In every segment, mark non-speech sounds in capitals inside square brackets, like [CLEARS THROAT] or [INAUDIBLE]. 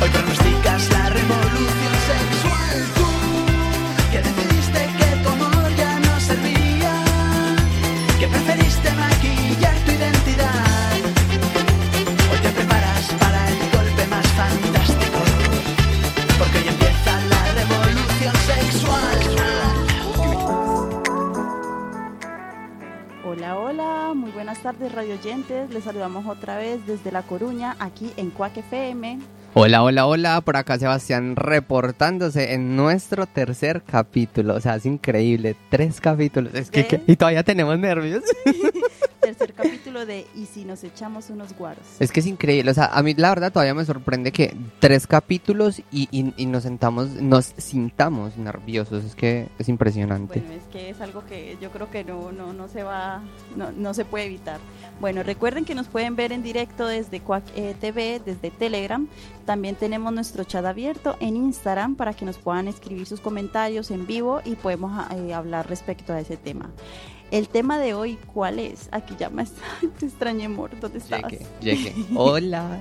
Hoy pronosticas la revolución sexual. Tardes radio oyentes. Les saludamos otra vez desde La Coruña, aquí en Cuac FM. Hola, hola, hola, por acá Sebastián reportándose en nuestro tercer capítulo. O sea, es increíble, tres capítulos. Es que, y todavía tenemos nervios. [LAUGHS] Tercer capítulo de Y si nos echamos unos guaros. Es que es increíble, o sea, a mí la verdad todavía me sorprende que tres capítulos y, y- y nos sentamos, nos sintamos nerviosos. Es que es impresionante. Bueno, es que es algo que yo creo que no, no, no se va, no, no se puede evitar. Bueno, recuerden que nos pueden ver en directo desde Cuac eh, TV, desde Telegram. También tenemos nuestro chat abierto en Instagram para que nos puedan escribir sus comentarios en vivo y podemos eh, hablar respecto a ese tema. El tema de hoy, ¿cuál es? Aquí ya me [LAUGHS] te extrañé, amor. ¿Dónde estás? Llegué, llegué. Hola.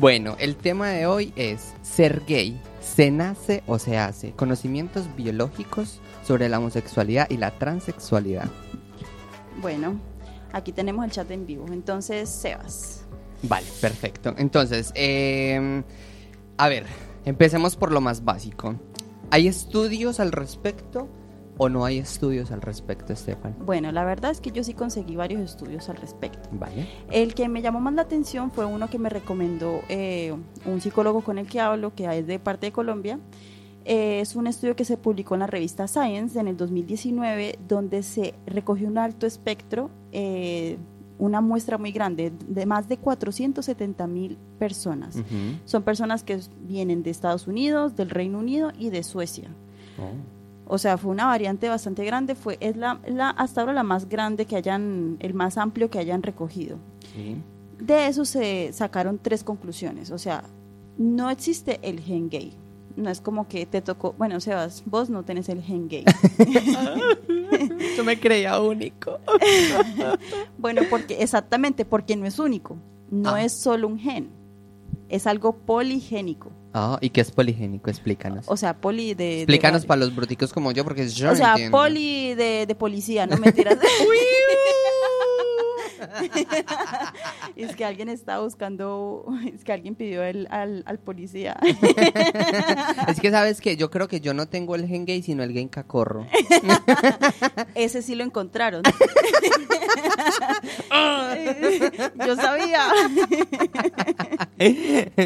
Bueno, el tema de hoy es ser gay. ¿Se nace o se hace? Conocimientos biológicos sobre la homosexualidad y la transexualidad. Bueno, aquí tenemos el chat en vivo. Entonces, Sebas. Vale, perfecto. Entonces, eh, a ver, empecemos por lo más básico. ¿Hay estudios al respecto o no hay estudios al respecto, Estefan? Bueno, la verdad es que yo sí conseguí varios estudios al respecto. Vale. El que me llamó más la atención fue uno que me recomendó eh, un psicólogo con el que hablo, que es de parte de Colombia. Eh, es un estudio que se publicó en la revista Science en el 2019, donde se recogió un alto espectro, eh, una muestra muy grande, de más de 470 mil personas. Son personas que vienen de Estados Unidos, del Reino Unido y de Suecia. Oh. O sea, fue una variante bastante grande, fue es la, la hasta ahora la más grande que hayan, el más amplio que hayan recogido. Sí. De eso se sacaron tres conclusiones. O sea, no existe el gen gay. No es como que te tocó, bueno, Sebas, vos no tenés el gen gay. [LAUGHS] Yo me creía único. [LAUGHS] bueno, porque exactamente, porque no es único. No Ah. es solo un gen. Es algo poligénico. Ah, ¿y qué es poligénico? Explícanos. O sea, poli de... Explícanos para los bruticos como yo, porque yo O no sea, entiendo. poli de, de policía, no mentiras. [LAUGHS] [LAUGHS] es que alguien está buscando, es que alguien pidió el, al, al policía. [LAUGHS] Es que sabes que yo creo que yo no tengo el gen gay, sino el gen cacorro. [LAUGHS] Ese sí lo encontraron. Yo sabía.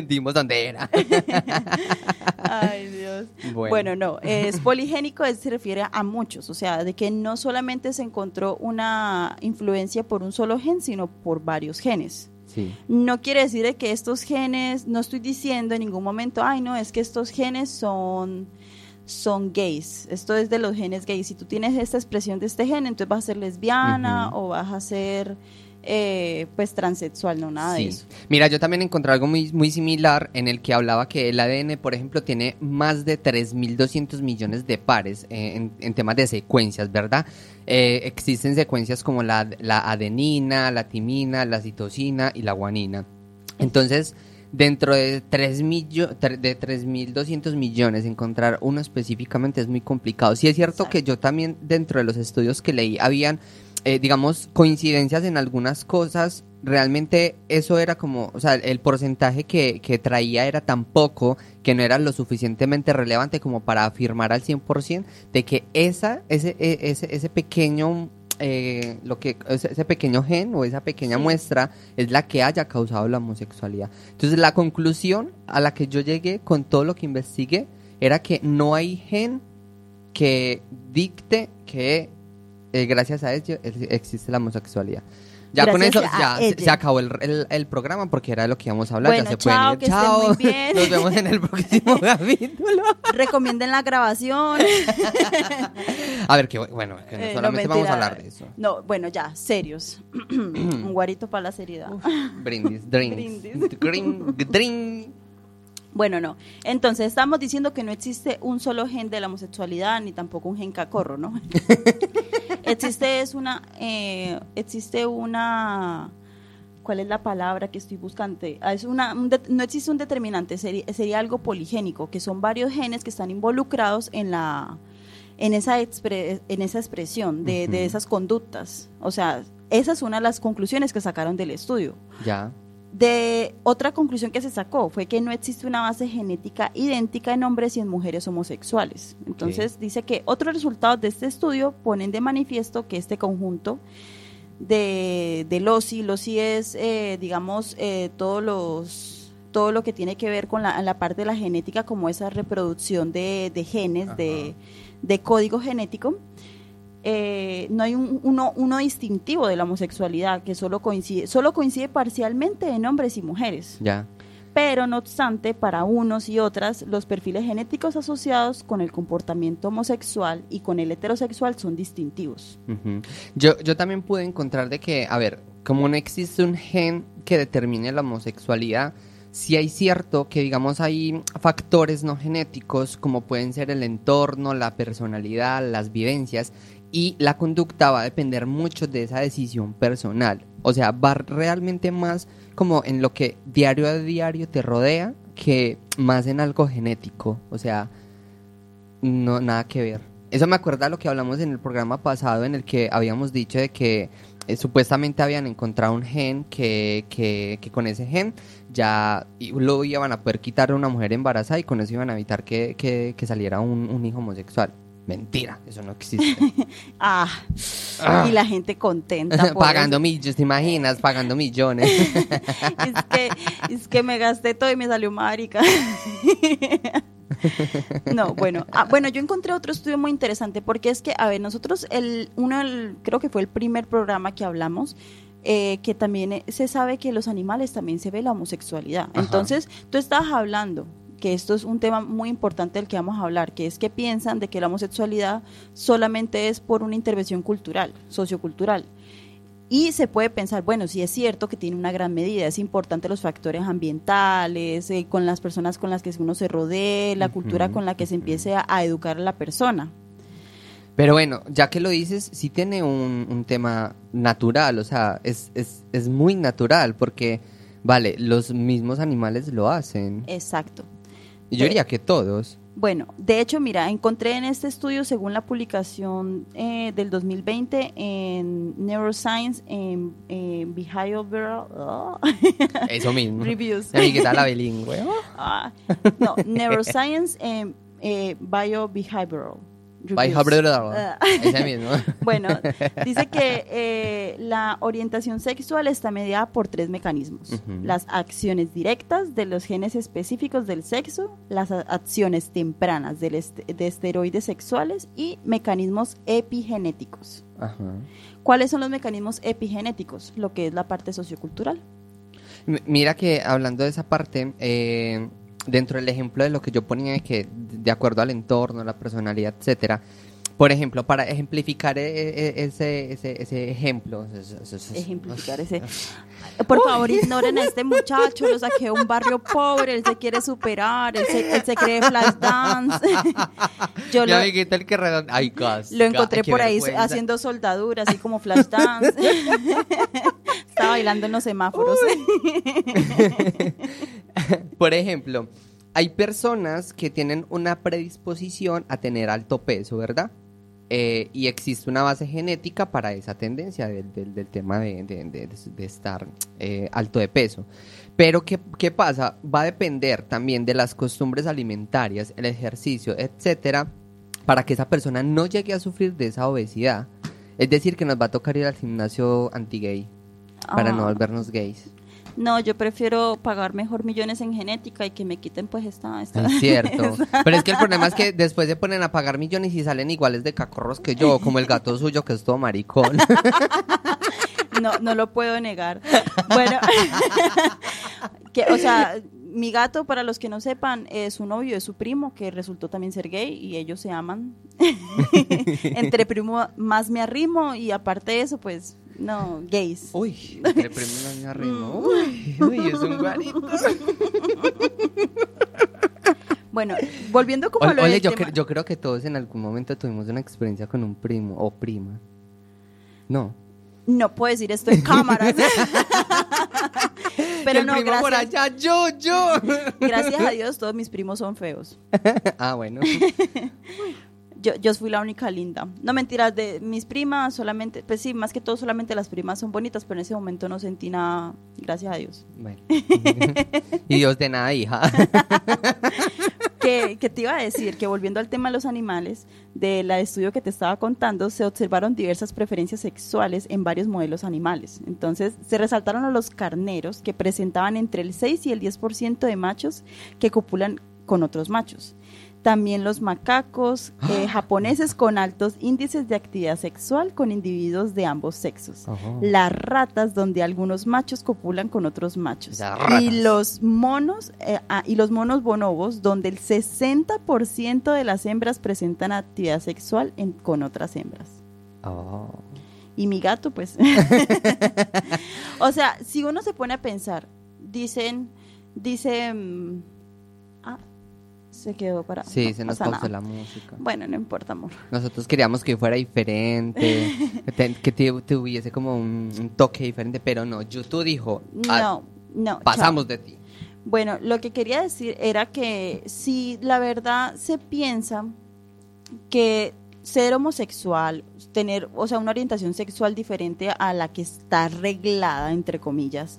Dimos dónde era. Ay, Dios. Bueno. Bueno, no, es poligénico, es- se refiere a muchos, o sea, de que no solamente se encontró una influencia por un solo gen, sino por varios genes. Sí. No quiere decir de que estos genes, no estoy diciendo en ningún momento, ay, no, es que estos genes son, son gays. Esto es de los genes gays. Si tú tienes esta expresión de este gen, entonces vas a ser lesbiana o vas a ser, eh, pues, transexual, no, nada Sí. de eso. Mira, yo también encontré algo muy, muy similar en el que hablaba que el ADN, por ejemplo, tiene más de 3.200 millones de pares eh, en, en temas de secuencias, ¿verdad? Eh, existen secuencias como la, la adenina, la timina, la citosina y la guanina. Entonces, dentro de 3 millo- tre- de 3.200 millones, encontrar uno específicamente es muy complicado. Sí es cierto Exacto. que yo también, dentro de los estudios que leí, habían eh, digamos, coincidencias en algunas cosas, realmente eso era como, o sea, el porcentaje que, que traía era tan poco que no era lo suficientemente relevante como para afirmar al 100% de que esa, ese, e- ese, ese pequeño, eh, lo que, ese, ese pequeño gen o esa pequeña Sí. muestra es la que haya causado la homosexualidad. Entonces la conclusión a la que yo llegué con todo lo que investigué era que no hay gen que dicte que eh, gracias a ello el- existe la homosexualidad. Ya con eso ya se, acabó el, el- el programa porque era de lo que íbamos a hablar. Bueno, ya se chao, pueden ir. que estén Chao. muy bien. Nos vemos en el próximo [LAUGHS] capítulo. Recomienden la grabación. [LAUGHS] A ver, que bueno, que no Eh, no, solamente vamos a hablar de eso. No, bueno, ya, serios. [CLEARS THROAT] Un guarito para la seriedad. Brindis, drinks. Brindis. Drink. Bueno, no. Entonces, estamos diciendo que no existe un solo gen de la homosexualidad, ni tampoco un gen cacorro, ¿no? [LAUGHS] existe es una, eh, existe una, ¿cuál es la palabra que estoy buscando? Ah, Es una, un no existe un determinante, sería, sería algo poligénico, que son varios genes que están involucrados en la en esa, expre- en esa expresión de, de esas conductas. O sea, esa es una de las conclusiones que sacaron del estudio. Ya. De otra conclusión que se sacó fue que no existe una base genética idéntica en hombres y en mujeres homosexuales. Entonces dice que otros resultados de este estudio ponen de manifiesto que este conjunto de, de LOSI, LOSI es, eh, digamos, eh, todos los todo lo que tiene que ver con la, la parte de la genética, como esa reproducción de, de genes, de, de código genético, eh, no hay un, uno, uno distintivo de la homosexualidad que solo coincide, solo coincide parcialmente en hombres y mujeres. Ya. Pero no obstante, para unos y otras, los perfiles genéticos asociados con el comportamiento homosexual y con el heterosexual son distintivos. Yo, yo también pude encontrar de que, a ver, como no existe un gen que determine la homosexualidad, sí hay cierto que, digamos, hay factores no genéticos como pueden ser el entorno, la personalidad, las vivencias y la conducta va a depender mucho de esa decisión personal. O sea, va realmente más como en lo que diario a diario te rodea que más en algo genético. O sea, no, nada que ver. Eso me acuerda a lo que hablamos en el programa pasado en el que habíamos dicho de que eh, supuestamente habían encontrado un gen que, que, que con ese gen ya lo iban a poder quitar a una mujer embarazada y con eso iban a evitar que, que- que saliera un, un hijo homosexual. Mentira, eso no existe. [LAUGHS] Ah, y la gente contenta. [LAUGHS] por pagando millones, ¿te imaginas? Pagando millones. [LAUGHS] es, que, es que me gasté todo y me salió marica. No, bueno, ah, bueno, yo encontré otro estudio muy interesante porque es que, a ver, nosotros, el, uno, el- creo que fue el primer programa que hablamos, eh, que también eh, se sabe que en los animales también se ve la homosexualidad. Ajá. Entonces, tú estabas hablando que esto es un tema muy importante del que vamos a hablar, que es que piensan de que la homosexualidad solamente es por una intervención cultural, sociocultural. Y se puede pensar, bueno, sí es cierto que tiene una gran medida, es importante los factores ambientales, eh, con las personas con las que uno se rodee, la cultura con la que se empiece a, a educar a la persona. Pero bueno, ya que lo dices, sí tiene un, un tema natural, o sea, es, es, es muy natural porque, vale, los mismos animales lo hacen. Exacto. Yo diría que todos. Bueno, de hecho, mira, encontré en este estudio, según la publicación eh, del 2020 en Neuroscience, en, en Behavioral oh, Eso mismo. Reviews. Mi amiguita la bilingüe. oh. Ah, no, Neuroscience en eh, Biobehavioral. Ah. Ese mismo. [LAUGHS] Bueno, dice que [LAUGHS] eh, la orientación sexual está mediada por tres mecanismos. Las acciones directas de los genes específicos del sexo, las acciones tempranas del est- de esteroides sexuales y mecanismos epigenéticos. Ajá. ¿Cuáles son los mecanismos epigenéticos? Lo que es la parte sociocultural. M- Mira que hablando de esa parte, eh, dentro del ejemplo de lo que yo ponía de que de acuerdo al entorno, la personalidad, etcétera. Por ejemplo, para ejemplificar e- e- ese, ese, ese ejemplo. Ejemplificar ese. Por favor, ignoren a este muchacho, lo saqué de un barrio pobre, él se quiere superar, él se, él se cree flash dance. [LAUGHS] Yo Mi lo, amiguita el que redon- Ay, gas, Lo encontré por ahí vergüenza. haciendo soldadura, así como flash dance. [LAUGHS] Estaba bailando en los semáforos. [LAUGHS] Por ejemplo, hay personas que tienen una predisposición a tener alto peso, ¿verdad? Eh, y existe una base genética para esa tendencia del, del- del tema de, de- de- de estar eh, alto de peso. Pero ¿qué, ¿qué pasa? Va a depender también de las costumbres alimentarias, el ejercicio, etcétera, para que esa persona no llegue a sufrir de esa obesidad. Es decir, que nos va a tocar ir al gimnasio anti-gay para no Ah. volvernos gays. No, yo prefiero pagar mejor millones en genética y que me quiten pues esta... esta- Es cierto. [LAUGHS] Pero es que el problema es que después se ponen a pagar millones y salen iguales de cacorros que yo, como el gato suyo que es todo maricón. [LAUGHS] No, no lo puedo negar. Bueno, [LAUGHS] que, o sea, mi gato, para los que no sepan, es su novio, es su primo, que resultó también ser gay y ellos se aman. Entre primo más me arrimo y aparte de eso, pues, no, gays. Uy, entre premios no me arrimo. Uy, uy, es un guarito. Bueno, volviendo como a lo Oye, yo, tema- cre- yo creo que todos en algún momento tuvimos una experiencia con un primo o prima. No. No puedo decir esto en cámaras. [LAUGHS] Pero el no, primo por gracias. allá, yo, yo. Gracias a Dios, todos mis primos son feos. [LAUGHS] ah, bueno. [LAUGHS] Yo, yo fui la única linda. No mentiras, de mis primas solamente, pues sí, más que todo solamente las primas son bonitas, pero en ese momento no sentí nada, gracias a Dios. Bueno. [LAUGHS] y Dios de nada, hija. [LAUGHS] que, que te iba a decir que volviendo al tema de los animales, del estudio que te estaba contando, se observaron diversas preferencias sexuales en varios modelos animales. Entonces, se resaltaron a los carneros que presentaban entre el 6 y el 10% de machos que copulan con otros machos. También los macacos eh, japoneses con altos índices de actividad sexual con individuos de ambos sexos. Ajá. Las ratas donde algunos machos copulan con otros machos. Y los monos eh, ah, y los monos bonobos donde el 60% de las hembras presentan actividad sexual en- con otras hembras. Oh. Y mi gato, pues. [LAUGHS] o sea, si uno se pone a pensar, dicen, dice, ah, se quedó para. Sí, no se nos pausó la música. Bueno, no importa, amor. Nosotros queríamos que fuera diferente, que, tuviese como un, un toque diferente, pero no. YouTube dijo, ah, No, no. pasamos de ti. Bueno, lo que quería decir era que si la verdad se piensa que ser homosexual, tener, o sea, una orientación sexual diferente a la que está reglada, entre comillas,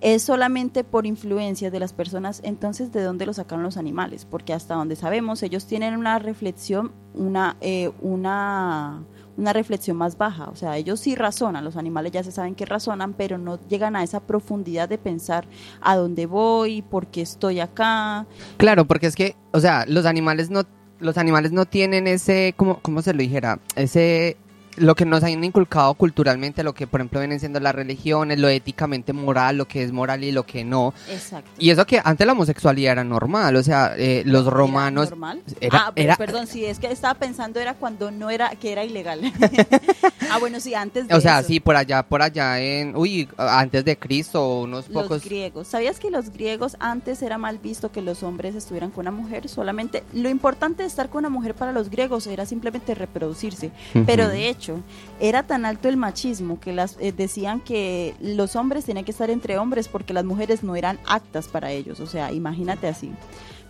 es solamente por influencias de las personas, entonces ¿de dónde lo sacaron los animales? Porque hasta donde sabemos, ellos tienen una reflexión, una, eh, una, una reflexión más baja, o sea, ellos sí razonan, los animales ya se saben que razonan, pero no llegan a esa profundidad de pensar a dónde voy, por qué estoy acá, Claro, porque es que, o sea, los animales no, los animales no tienen ese, como, ¿cómo se lo dijera? Ese, lo que nos han inculcado culturalmente, lo que por ejemplo vienen siendo las religiones, lo éticamente moral, lo que es moral y lo que no. Exacto. Y eso que antes la homosexualidad era normal, o sea, eh, los romanos... ¿Era normal? era- ah, era- perdón, sí, es que estaba pensando era cuando no era, que era ilegal. [LAUGHS] ah, bueno, sí, antes de O sea, eso. sí, por allá, por allá en, uy, antes de Cristo, unos Los pocos... griegos. ¿Sabías que los griegos antes era mal visto que los hombres estuvieran con una mujer? Solamente lo importante de estar con una mujer para los griegos era simplemente reproducirse. Pero de hecho, era tan alto el machismo que las eh, decían que los hombres tenían que estar entre hombres porque las mujeres no eran aptas para ellos. O sea, imagínate así.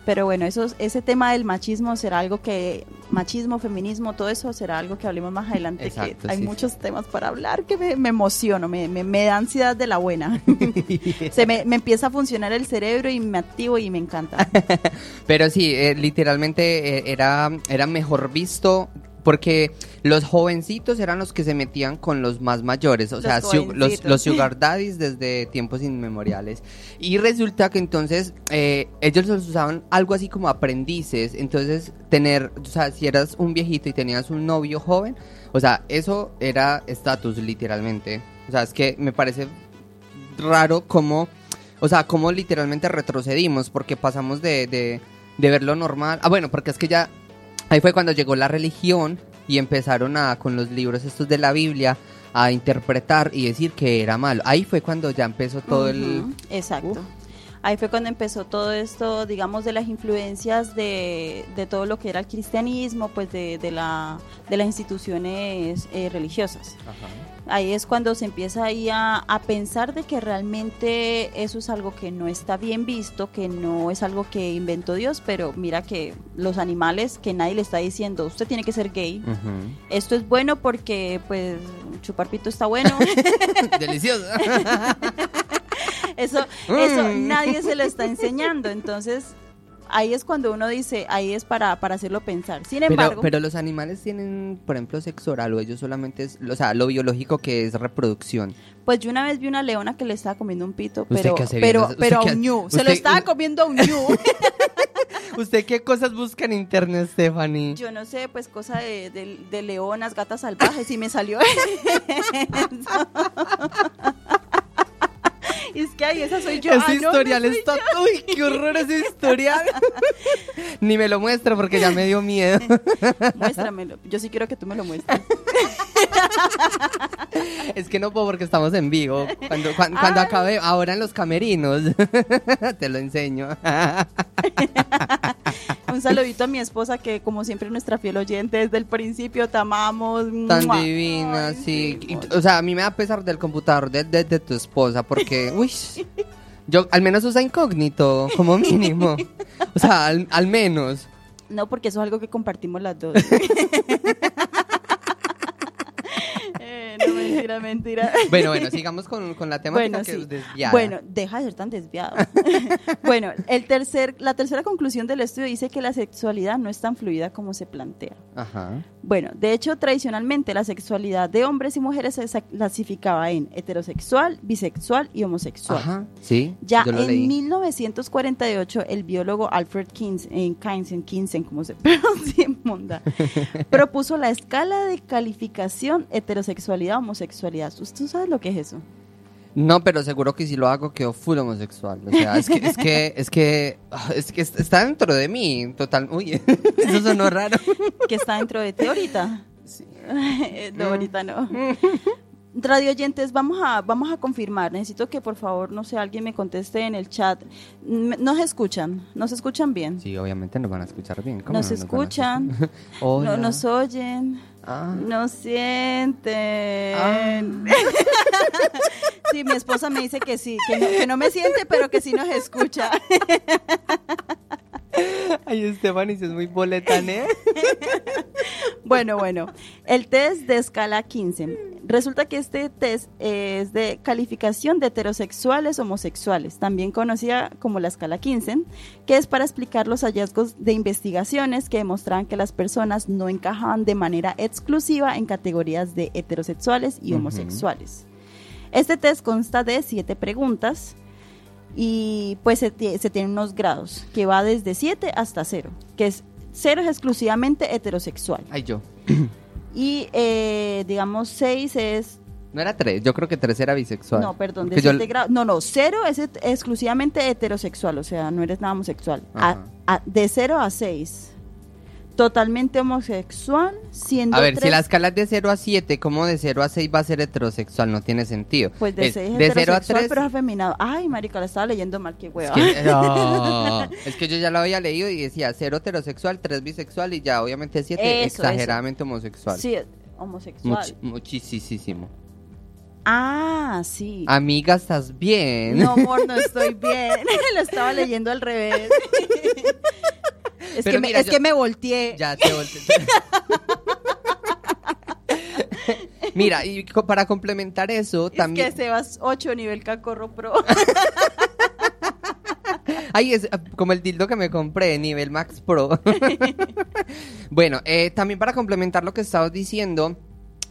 Pero bueno, eso, ese tema del machismo será algo que, machismo, feminismo, todo eso será algo que hablemos más adelante, Exacto, que hay sí, muchos temas para hablar que me, me emociono, me, me, me da ansiedad de la buena. [LAUGHS] Se me, me empieza a funcionar el cerebro y me activo y me encanta. [LAUGHS] Pero sí, eh, literalmente eh, era, era mejor visto porque los jovencitos eran los que se metían con los más mayores, o Los sea, su- los, los sugar daddies desde tiempos inmemoriales. Y resulta que entonces eh, ellos los usaban algo así como aprendices, entonces tener, o sea, si eras un viejito y tenías un novio joven, o sea, eso era estatus literalmente. O sea, es que me parece raro cómo, o sea, cómo literalmente retrocedimos, porque pasamos de, de, de ver lo normal. Ah, bueno, porque es que ya ahí fue cuando llegó la religión y empezaron a, con los libros estos de la Biblia, a interpretar y decir que era malo. Ahí fue cuando ya empezó todo el... Exacto. Ahí fue cuando empezó todo esto, digamos, de las influencias de, de todo lo que era el cristianismo, pues de, de, la, de las instituciones eh, religiosas. Ahí es cuando se empieza ahí a, a pensar de que realmente eso es algo que no está bien visto, que no es algo que inventó Dios, pero mira que los animales, que nadie le está diciendo, usted tiene que ser gay. Esto es bueno porque, pues, chupar pito está bueno. [LAUGHS] Delicioso. [LAUGHS] Eso, eso Mm. nadie se lo está enseñando. Entonces, ahí es cuando uno dice, ahí es para, para hacerlo pensar. Sin embargo, pero los animales tienen, por ejemplo, sexo oral o ellos solamente es, o sea, lo biológico que es reproducción. pues yo una vez vi una leona que le estaba comiendo un pito, ¿Usted pero, pero, pero a ¿Usted un ñu. Se lo estaba comiendo a un ñu. [LAUGHS] ¿Usted qué cosas busca en internet, Stephanie? Yo no sé, pues cosa de, de- de leonas, gatas salvajes, y me salió [LAUGHS] eso. Es que ahí esa soy yo. ese Ah, no, no historial está... [LAUGHS] ¡Uy, qué horror ese historial! [LAUGHS] Ni me lo muestra porque ya me dio miedo. [LAUGHS] Muéstramelo. Yo sí quiero que tú me lo muestres. [LAUGHS] Es que no puedo porque estamos en vivo. Cuando, cuan- cuando, Ay. acabe, ahora en los camerinos, [LAUGHS] te lo enseño. [LAUGHS] Un saludito a mi esposa, que como siempre nuestra fiel oyente desde el principio, te amamos. Tan ¡Mua! divina, Ay, sí. O sea, a mí me da pesar del computador de, de- de tu esposa porque, uy, Yo, al menos usa incógnito, como mínimo. O sea, al, al menos. No, porque eso es algo que compartimos las dos. Mentira, [LAUGHS] mentira. Bueno, bueno, sigamos con, con la temática Bueno, que sí. es desviada. Bueno, deja de ser tan desviado. [LAUGHS] bueno, el tercer, la tercera conclusión del estudio dice que la sexualidad no es tan fluida como se plantea. Ajá. Bueno, de hecho, tradicionalmente la sexualidad de hombres y mujeres se clasificaba en heterosexual, bisexual y homosexual. Ajá, sí. Ya yo lo en leí. 1948, el biólogo Alfred Kins, en Kinsen, Kinsen, como se [LAUGHS] pronuncia, monda, propuso la escala de calificación heterosexualidad, homosexualidad. ¿Tú, sabes lo que es eso? No, pero seguro que si lo hago quedo full homosexual. O sea, es que, es que, [LAUGHS] es que, ah, es que está dentro de mí, total. Uy, [LAUGHS] eso sonó raro. Que está dentro de ti ahorita. Sí. [LAUGHS] no, ahorita no. Radio oyentes, vamos a, vamos a confirmar. Necesito que por favor, no sé, alguien me conteste en el chat. ¿Nos escuchan? ¿Nos escuchan bien? Sí, obviamente nos van a escuchar bien. ¿Cómo ¿Nos no escuchan? escuchar? Hola. No, nos oyen. Ah. Nos sienten. Ah. [LAUGHS] Sí, mi esposa me dice que sí, que no, que no me siente, pero que sí nos escucha. [LAUGHS] Ay, Esteban, y es muy boletane. [LAUGHS] Bueno, bueno, el test de escala 15. Resulta que este test es de calificación de heterosexuales homosexuales, también conocida como la escala 15, que es para explicar los hallazgos de investigaciones que demostraban que las personas no encajaban de manera exclusiva en categorías de heterosexuales y homosexuales. Este test consta de siete preguntas y pues se, se tienen unos grados que va desde 7 hasta 0, que es 0 es exclusivamente heterosexual Ay, yo. [CLEARS THROAT] y eh, digamos 6 es No era tres, yo creo que tres era bisexual. no, perdón, de yo- 7 grados. No, no, 0 es exclusivamente heterosexual, o sea, no eres nada homosexual. A- Ajá. a- de 0 a 6 totalmente homosexual, siendo A ver, si tres- la escala es de 0 a 7, ¿cómo de 0 a 6 va a ser heterosexual? No tiene sentido. pues de Es 6 es de 0 a heterosexual, 3. pero es afeminado. Ay, marica, la estaba leyendo mal, qué Es hueva. que, [LAUGHS] no, es que yo ya lo había leído y decía 0 heterosexual, 3 bisexual y ya obviamente 7 Eso, exageradamente homosexual. Sí, homosexual. Much- muchísimo. Ah, sí. Amiga, ¿estás bien? No, amor, no [LAUGHS] estoy bien. [LAUGHS] Lo estaba leyendo al revés. [LAUGHS] es Pero que, me, es yo- que me volteé. Ya te volteé. Mira, y para complementar eso, también... Es que Sebas 8 nivel Cacorro Pro. Ay, es ah, como el dildo que me compré, nivel Max Pro. bueno, eh, también para complementar lo que estabas diciendo,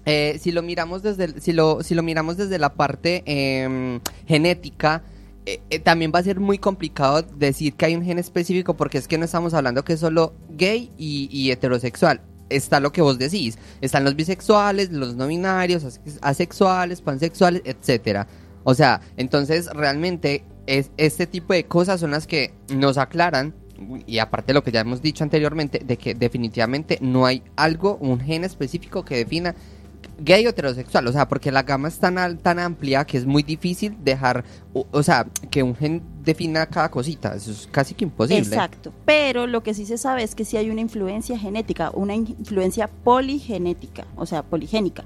eh, si lo miramos desde, si lo, si lo miramos desde la parte em, genética, eh, eh, también va a ser muy complicado decir que hay un gen específico porque es que no estamos hablando que es solo gay y, heterosexual. Está lo que vos decís. Están los bisexuales, los no binarios, ase- asexuales, pansexuales, etcétera. O sea, entonces realmente es, este tipo de cosas son las que nos aclaran, y aparte de lo que ya hemos dicho anteriormente, de que definitivamente no hay algo, un gen específico que defina gay o heterosexual, o sea, porque la gama es tan, al- tan amplia que es muy difícil dejar, o, o sea, que un gen defina cada cosita, eso es casi que imposible. Exacto. Pero lo que sí se sabe es que sí hay una influencia genética, una in- influencia poligenética, o sea, poligénica.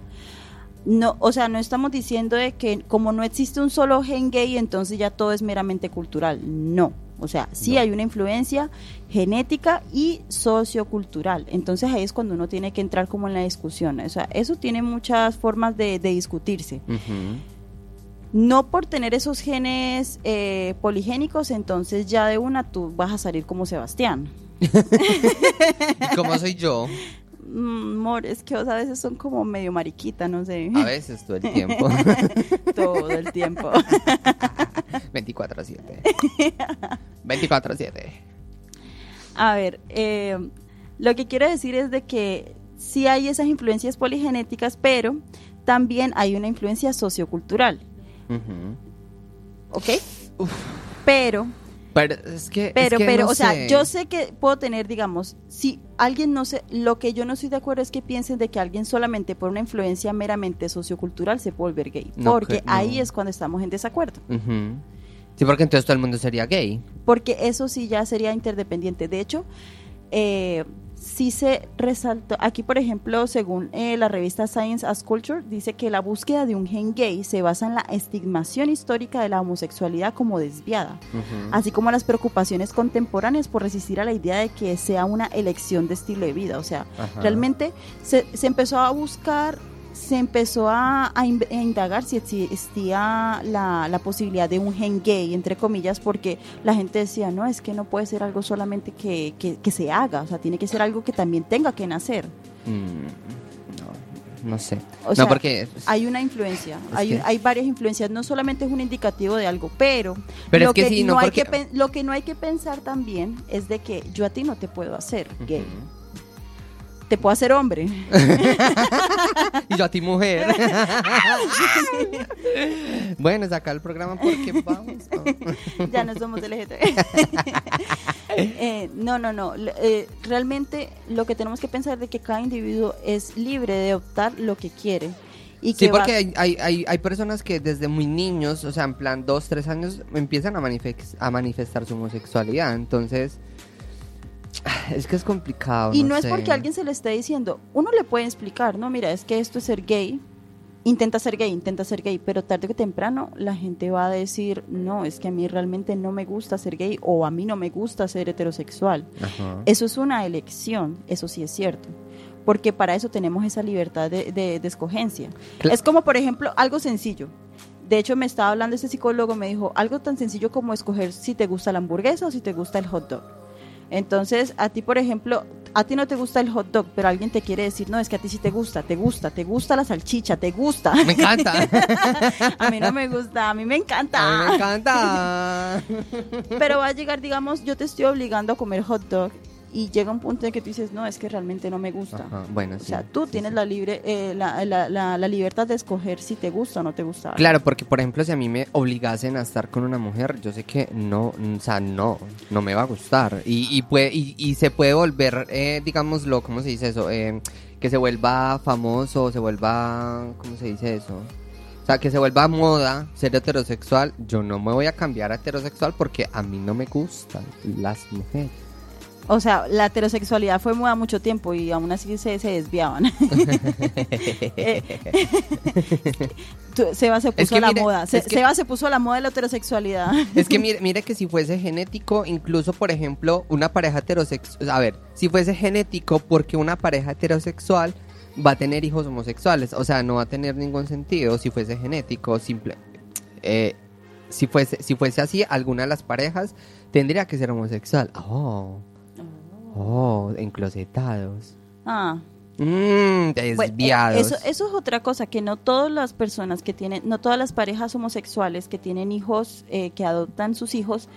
No, o sea, no estamos diciendo de que como no existe un solo gen gay, entonces ya todo es meramente cultural. No. O sea, sí No. hay una influencia genética y sociocultural. Entonces ahí es cuando uno tiene que entrar como en la discusión. O sea, eso tiene muchas formas de, de discutirse. No por tener esos genes eh, poligénicos, entonces ya de una tú vas a salir como Sebastián. [LAUGHS] ¿Y cómo soy yo? Mm, Amor, es que vos a veces son como medio mariquita, no sé. A veces todo el tiempo. [LAUGHS] Todo el tiempo. 24 a 7. 24 a 7. A ver, eh, lo que quiero decir es de que sí hay esas influencias poligenéticas, pero también hay una influencia sociocultural, Ujú. ¿ok? Pero Pero es que. Pero, es que pero, no o sea, sé. yo sé que puedo tener, digamos, si alguien no sé, lo que yo no estoy de acuerdo es que piensen de que alguien solamente por una influencia meramente sociocultural se puede volver gay. No, porque que- no. ahí es cuando estamos en desacuerdo. Ujú. Sí, porque entonces todo el mundo sería gay. Porque eso sí ya sería interdependiente. De hecho, eh, sí se resaltó, aquí por ejemplo, según eh, la revista Science as Culture, dice que la búsqueda de un gen gay se basa en la estigmación histórica de la homosexualidad como desviada, así como las preocupaciones contemporáneas por resistir a la idea de que sea una elección de estilo de vida. O sea, Ajá. realmente se, se empezó a buscar, se empezó a, a in- a indagar si existía la, la posibilidad de un gen gay, entre comillas, porque la gente decía, no, es que no puede ser algo solamente que, que, que se haga, o sea, tiene que ser algo que también tenga que nacer. Mm, no, no sé. O no, sea, porque... Hay una influencia, hay, que- hay varias influencias, no solamente es un indicativo de algo, pero, Pero lo, es que sí, no, hay porque- que lo que no hay que pensar también es de que yo a ti no te puedo hacer gay. Te puedo hacer hombre. [LAUGHS] Y yo a ti, mujer. [LAUGHS] bueno, saca el programa porque vamos. ya no somos LGTB. [LAUGHS] Eh, no, no, no. Eh, realmente lo que tenemos que pensar de que cada individuo es libre de optar lo que quiere. Y Sí, porque hay, hay, hay, hay personas que desde muy niños, o sea, en plan dos, tres años, empiezan a, manifest- a manifestar su homosexualidad. Entonces, [SIGHS] es que es complicado. y no es sé. porque alguien se le esté diciendo, uno le puede explicar, no, mira, es que esto es ser gay, intenta ser gay, intenta ser gay, pero tarde que temprano la gente va a decir, no, es que a mí realmente no me gusta ser gay o a mí no me gusta ser heterosexual. Ajá. Eso es una elección, eso sí es cierto. Porque para eso tenemos esa libertad de, de- de escogencia. Es como, por ejemplo, algo sencillo. De hecho, me estaba hablando ese psicólogo, me dijo, algo tan sencillo como escoger si te gusta la hamburguesa o si te gusta el hot dog. Entonces, a ti, por ejemplo, a ti no te gusta el hot dog, pero alguien te quiere decir, no, es que a ti sí te gusta, te gusta, te gusta la salchicha, te gusta. Me encanta. [LAUGHS] a mí no me gusta, a mí me encanta. A mí me encanta. [LAUGHS] Pero va a llegar, digamos, yo te estoy obligando a comer hot dog y llega un punto en que tú dices, no, es que realmente no me gusta. Ajá, Bueno, O sea, tú sí, tienes sí. la libre, eh, la, la- la- la libertad de escoger si te gusta o no te gusta. Claro, porque por ejemplo, si a mí me obligasen a estar con una mujer, yo sé que no, o sea, no, no me va a gustar. Y, y, puede, y, y se puede volver, eh, digámoslo, ¿cómo se dice eso? Eh, que se vuelva famoso, se vuelva, ¿cómo se dice eso? O sea, que se vuelva moda ser heterosexual. Yo no me voy a cambiar a heterosexual porque a mí no me gustan las mujeres. O sea, la heterosexualidad fue moda mucho tiempo y aún así se, se desviaban. [LAUGHS] [LAUGHS] Seba se puso que a la mire, moda. Se- que- Seba se puso a la moda de la heterosexualidad. [LAUGHS] Es que mire, mire que si fuese genético, incluso por ejemplo, una pareja heterosexual, a ver, si fuese genético, porque una pareja heterosexual va a tener hijos homosexuales, o sea, no va a tener ningún sentido si fuese genético, simple. eh, si fuese, si fuese así, alguna de las parejas tendría que ser homosexual. Oh, oh, enclosetados. Ah, Bueno, eh, desviados. eso, eso es otra cosa, que no todas las personas que tienen, no todas las parejas homosexuales que tienen hijos, eh, que adoptan sus hijos,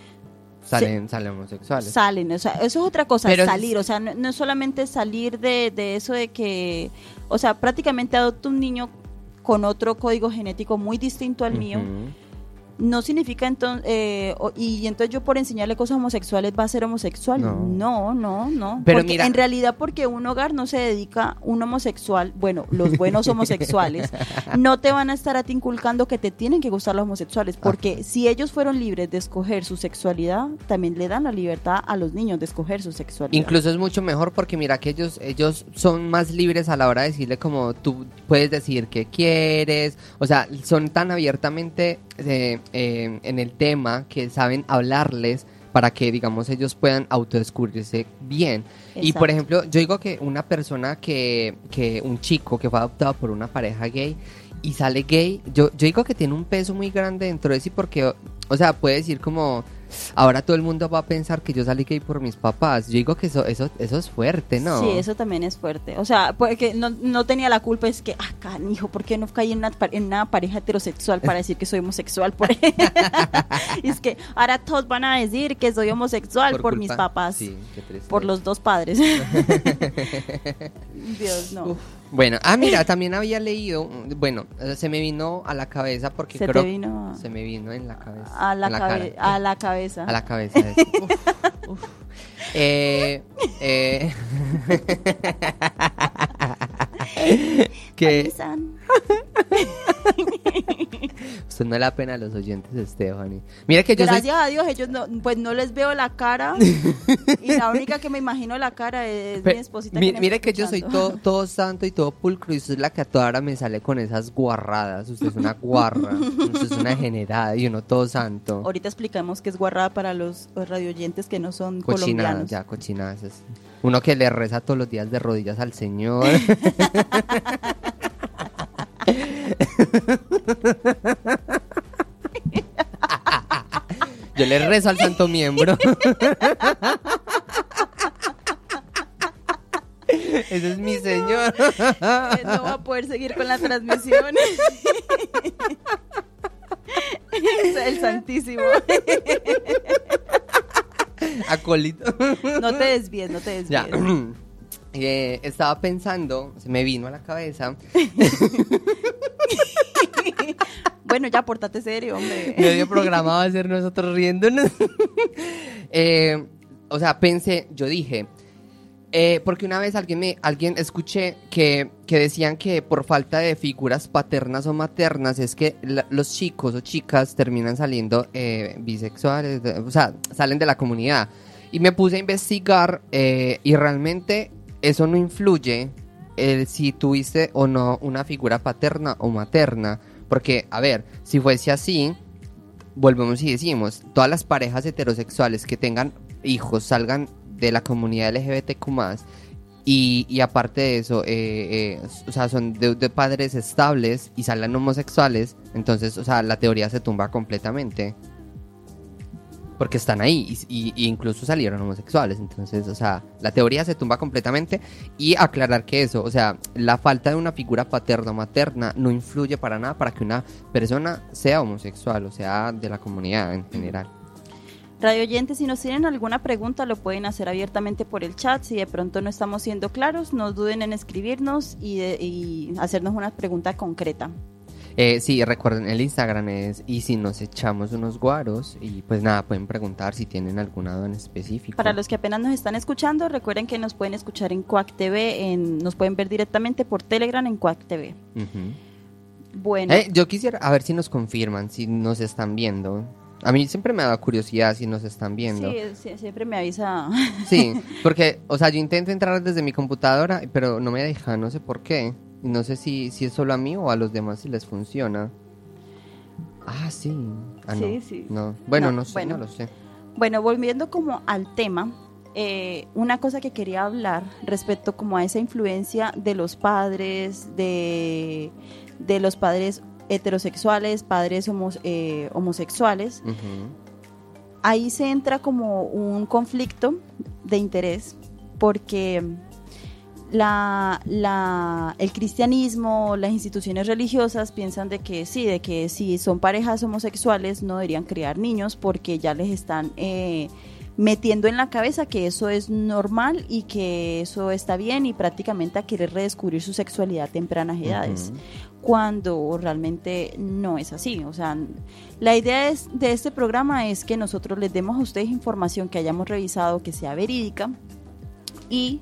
salen, salen homosexuales. salen. O sea, eso es otra cosa, Pero salir. O sea, no, no es solamente salir de, de eso de que, o sea, prácticamente adopta un niño con otro código genético muy distinto al mío. No significa entonces, y entonces yo por enseñarle cosas homosexuales va a ser homosexual. No. No, no, no. Pero porque mira- en realidad porque un hogar no se dedica, un homosexual, bueno, los buenos [LAUGHS] homosexuales, no te van a estar a ti inculcando que te tienen que gustar los homosexuales, porque si ellos fueron libres de escoger su sexualidad, también le dan la libertad a los niños de escoger su sexualidad. Incluso es mucho mejor porque mira que ellos, ellos son más libres a la hora de decirle como tú puedes decir que quieres, o sea, son tan abiertamente eh, eh, en el tema que saben hablarles para que digamos ellos puedan autodescubrirse bien. Y por ejemplo, yo digo que una persona que, que un chico que fue adoptado por una pareja gay y sale gay, yo, yo digo que tiene un peso muy grande dentro de sí porque, o sea, puede decir como, ahora todo el mundo va a pensar que yo salí gay por mis papás. Yo digo que eso, eso, eso es fuerte, ¿no? Sí, eso también es fuerte. O sea, porque no, no tenía la culpa, es que, ah, canijo, ¿por qué no caí en una, pa- en una pareja heterosexual para decir que soy homosexual? Por... [LAUGHS] [LAUGHS] Es que ahora todos van a decir que soy homosexual por, mis papás, Sí, qué triste. por los dos padres. [LAUGHS] Dios, no. Bueno, ah, mira, [LAUGHS] también había leído, bueno, eh, se me vino a la cabeza porque Se te creo vino se me vino en la cabeza. a la, cabe- cara. a la cabeza. A la cabeza. [LAUGHS] Uf, uf. Eh, eh, [LAUGHS] que. [LAUGHS] Usted no le da pena a los oyentes, Stephanie. Mira que yo soy... Gracias a Dios, ellos no, pues no les veo la cara. [LAUGHS] y la única que me imagino la cara es mi esposita. mi- que mire que yo soy todo, todo santo y todo pulcro y usted es la que a toda hora me sale con esas guarradas. Usted es una guarra, usted es una [LAUGHS] generada y uno todo santo. Ahorita explicamos que es guarrada para los radioyentes que no son Cochinadas, colombianos. ya, cochinadas. Uno que le reza todos los días de rodillas al Señor. [LAUGHS] Yo le rezo al santo miembro. [LAUGHS] Ese es mi señor. Eh, No va a poder seguir con la transmisión. Es [LAUGHS] el Santísimo. Acolito. No te desvíes, no te Ya. desvíes. [CLEARS THROAT] Eh, estaba pensando, se me vino a la cabeza, Bueno, ya, portate serio, hombre. [LAUGHS] medio programado a hacer nosotros riéndonos. [LAUGHS] Eh, o sea, pensé, yo dije, eh, porque una vez alguien me, alguien escuché que, que decían que por falta de figuras paternas o maternas es que la- los chicos o chicas terminan saliendo eh, bisexuales, o sea, salen de la comunidad. Y me puse a investigar eh, y realmente eso no influye el si tuviste o no una figura paterna o materna. Porque, a ver, si fuese así, volvemos y decimos, todas las parejas heterosexuales que tengan hijos salgan de la comunidad LGBTQ+, y, y aparte de eso, eh, eh, o sea, son de, de padres estables y salgan homosexuales, entonces, o sea, la teoría se tumba completamente. Porque están ahí y, incluso salieron homosexuales. Entonces, o sea, la teoría se tumba completamente. Y aclarar que eso, o sea, la falta de una figura paterna o materna no influye para nada para que una persona sea homosexual o sea de la comunidad en general. Radio oyentes, si nos tienen alguna pregunta, lo pueden hacer abiertamente por el chat. Si de pronto no estamos siendo claros, no duden en escribirnos y, y hacernos una pregunta concreta. Eh, sí, recuerden, el Instagram es y si nos echamos unos guaros y pues nada, pueden preguntar si tienen alguna duda en específico. Para los que apenas nos están escuchando, recuerden que nos pueden escuchar en Quack TV, en, nos pueden ver directamente por Telegram en Quack TV. Bueno, Eh, yo quisiera a ver si nos confirman, si nos están viendo. A mí siempre me ha dado curiosidad si nos están viendo. sí, sí, siempre me avisa. Sí, [LAUGHS] porque, o sea, yo intento entrar desde mi computadora, pero no me deja, no sé por qué. No sé si, si es solo a mí o a los demás si les funciona. Ah, sí. Ah, Sí, no. sí. No. Bueno, No, no, sé, bueno. no lo sé. Bueno, volviendo como al tema, eh, una cosa que quería hablar respecto como a esa influencia de los padres, de, de los padres heterosexuales, padres homos- eh, homosexuales, ahí se entra como un conflicto de interés porque la, la- el cristianismo, las instituciones religiosas piensan de que sí, de que si son parejas homosexuales no deberían criar niños porque ya les están eh, metiendo en la cabeza que eso es normal y que eso está bien y prácticamente a querer redescubrir su sexualidad a tempranas edades Ujú. cuando realmente no es así. O sea, la idea es- de este programa es que nosotros les demos a ustedes información que hayamos revisado que sea verídica y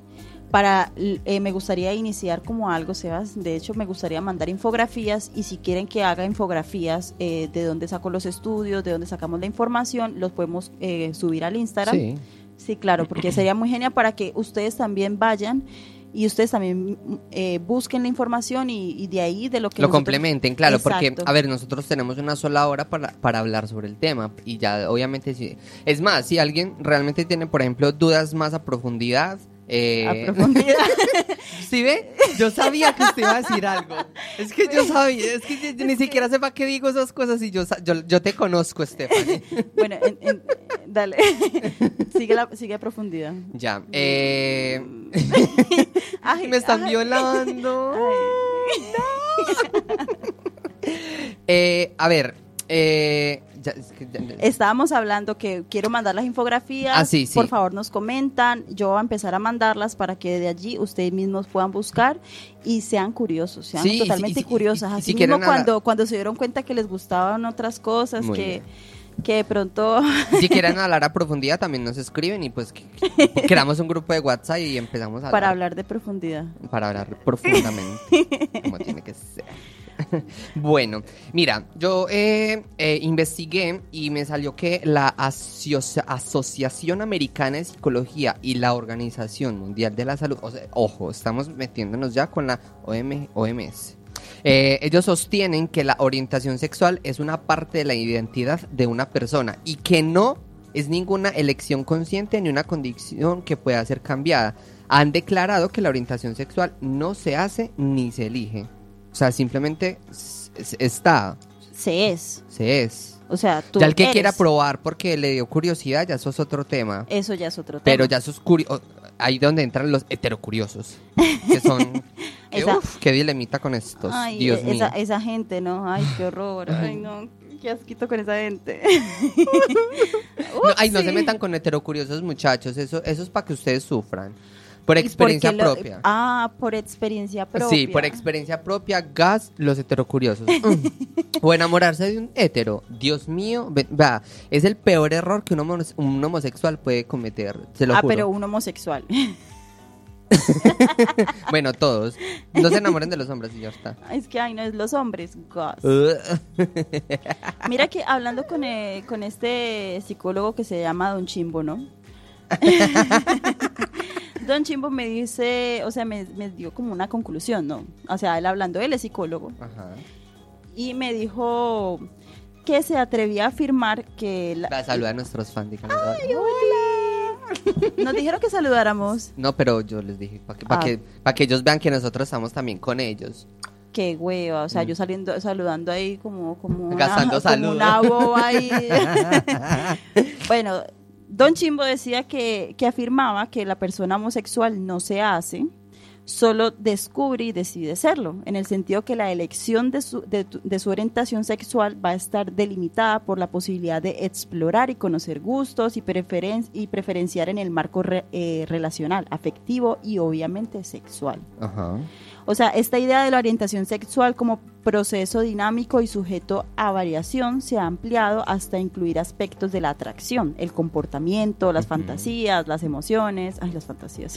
para eh, me gustaría iniciar como algo, Sebas. De hecho, me gustaría mandar infografías y si quieren que haga infografías eh, de dónde saco los estudios, de dónde sacamos la información, los podemos eh, subir al Instagram. Sí. Sí, claro, porque sería muy genial para que ustedes también vayan y ustedes también eh, busquen la información y, y de ahí de lo que Lo nosotros- complementen, claro, porque, a ver, nosotros tenemos una sola hora para, para hablar sobre el tema y ya, obviamente, si, es más, si alguien realmente tiene, por ejemplo, dudas más a profundidad, eh, a profundidad. [LAUGHS] ¿Sí ve? Yo sabía que usted iba a decir algo. Es que yo sabía, es que ni siquiera sé para qué digo esas cosas y yo, yo, yo te conozco, Stephanie. [LAUGHS] bueno, en- en- dale, [LAUGHS] sigue, la, sigue a profundidad. Ya, eh, Ay, me están ay, violando. ay. Eh, a ver, eh, ya, es que ya- ya- Estábamos hablando que quiero mandar las infografías. Ah, sí, sí. Por favor, nos comentan. Yo voy a empezar a mandarlas para que de allí ustedes mismos puedan buscar y sean curiosos, sean Sí, totalmente y si- curiosas. Así si mismo cuando, cuando se dieron cuenta que les gustaban otras cosas, Muy que, bien. que de pronto Si quieren [LAUGHS] hablar a profundidad también nos escriben y pues que- que- [LAUGHS] creamos un grupo de WhatsApp y empezamos a para hablar, hablar de profundidad. para hablar profundamente como tiene que ser. [LAUGHS] Bueno, mira, yo eh, eh, investigué y me salió que la Asocia- Asociación Americana de Psicología y la Organización Mundial de la Salud, o sea, ojo, estamos metiéndonos ya con la OM OMS. Eh, ellos sostienen que la orientación sexual es una parte de la identidad de una persona y que no es ninguna elección consciente ni una condición que pueda ser cambiada. Han declarado que la orientación sexual no se hace ni se elige. O sea, simplemente está, Se es. se es. O sea, tú ya el que eres. quiera probar porque le dio curiosidad, ya eso es otro tema. Eso ya es otro tema. Pero ya eso es curioso. Ahí donde entran los heterocuriosos. Que son. [LAUGHS] que, Esa- uf, qué dilemita con estos. Ay, Dios e- mío. esa, esa gente, ¿no? Ay, qué horror. Ay, no. Qué asquito con esa gente. [LAUGHS] No, ay, no se metan con heterocuriosos, muchachos. Eso, eso es para que ustedes sufran. Por ¿Y experiencia lo- propia. Ah, por experiencia propia. Sí, por experiencia propia, gas, los heterocuriosos. Mm. o enamorarse de un hetero. Dios mío, va, es el peor error que un, homo- un homosexual puede cometer. Se lo Ah, juro. pero un homosexual. [LAUGHS] Bueno, todos. No se enamoren de los hombres y ya está. es que, ay, no, es los hombres. gas. [LAUGHS] Mira que hablando con, eh, con este psicólogo que se llama Don Chimbo, ¿no? [LAUGHS] Don Chimbo me dice, o sea, me, me dio como una conclusión, ¿no? O sea, él hablando, él es psicólogo, Ajá. y me dijo que se atrevía a afirmar que... La, Va, a nuestros fans. ¡Ay, hola! Nos dijeron que saludáramos. No, pero yo les dije, para que, pa' Ah. que, pa' que ellos vean que nosotros estamos también con ellos. Qué hueva, o sea, yo saliendo, saludando ahí como, como, una, Mm. Como una boba ahí. [LAUGHS] bueno, Don Chimbo decía que, que afirmaba que la persona homosexual no se hace, solo descubre y decide serlo, en el sentido que la elección de su, de, de su orientación sexual va a estar delimitada por la posibilidad de explorar y conocer gustos y, preferen y preferenciar en el marco re- eh, relacional, afectivo y obviamente sexual. Ajá. O sea, esta idea de la orientación sexual como proceso dinámico y sujeto a variación se ha ampliado hasta incluir aspectos de la atracción, el comportamiento, las fantasías, las emociones, ay, las fantasías,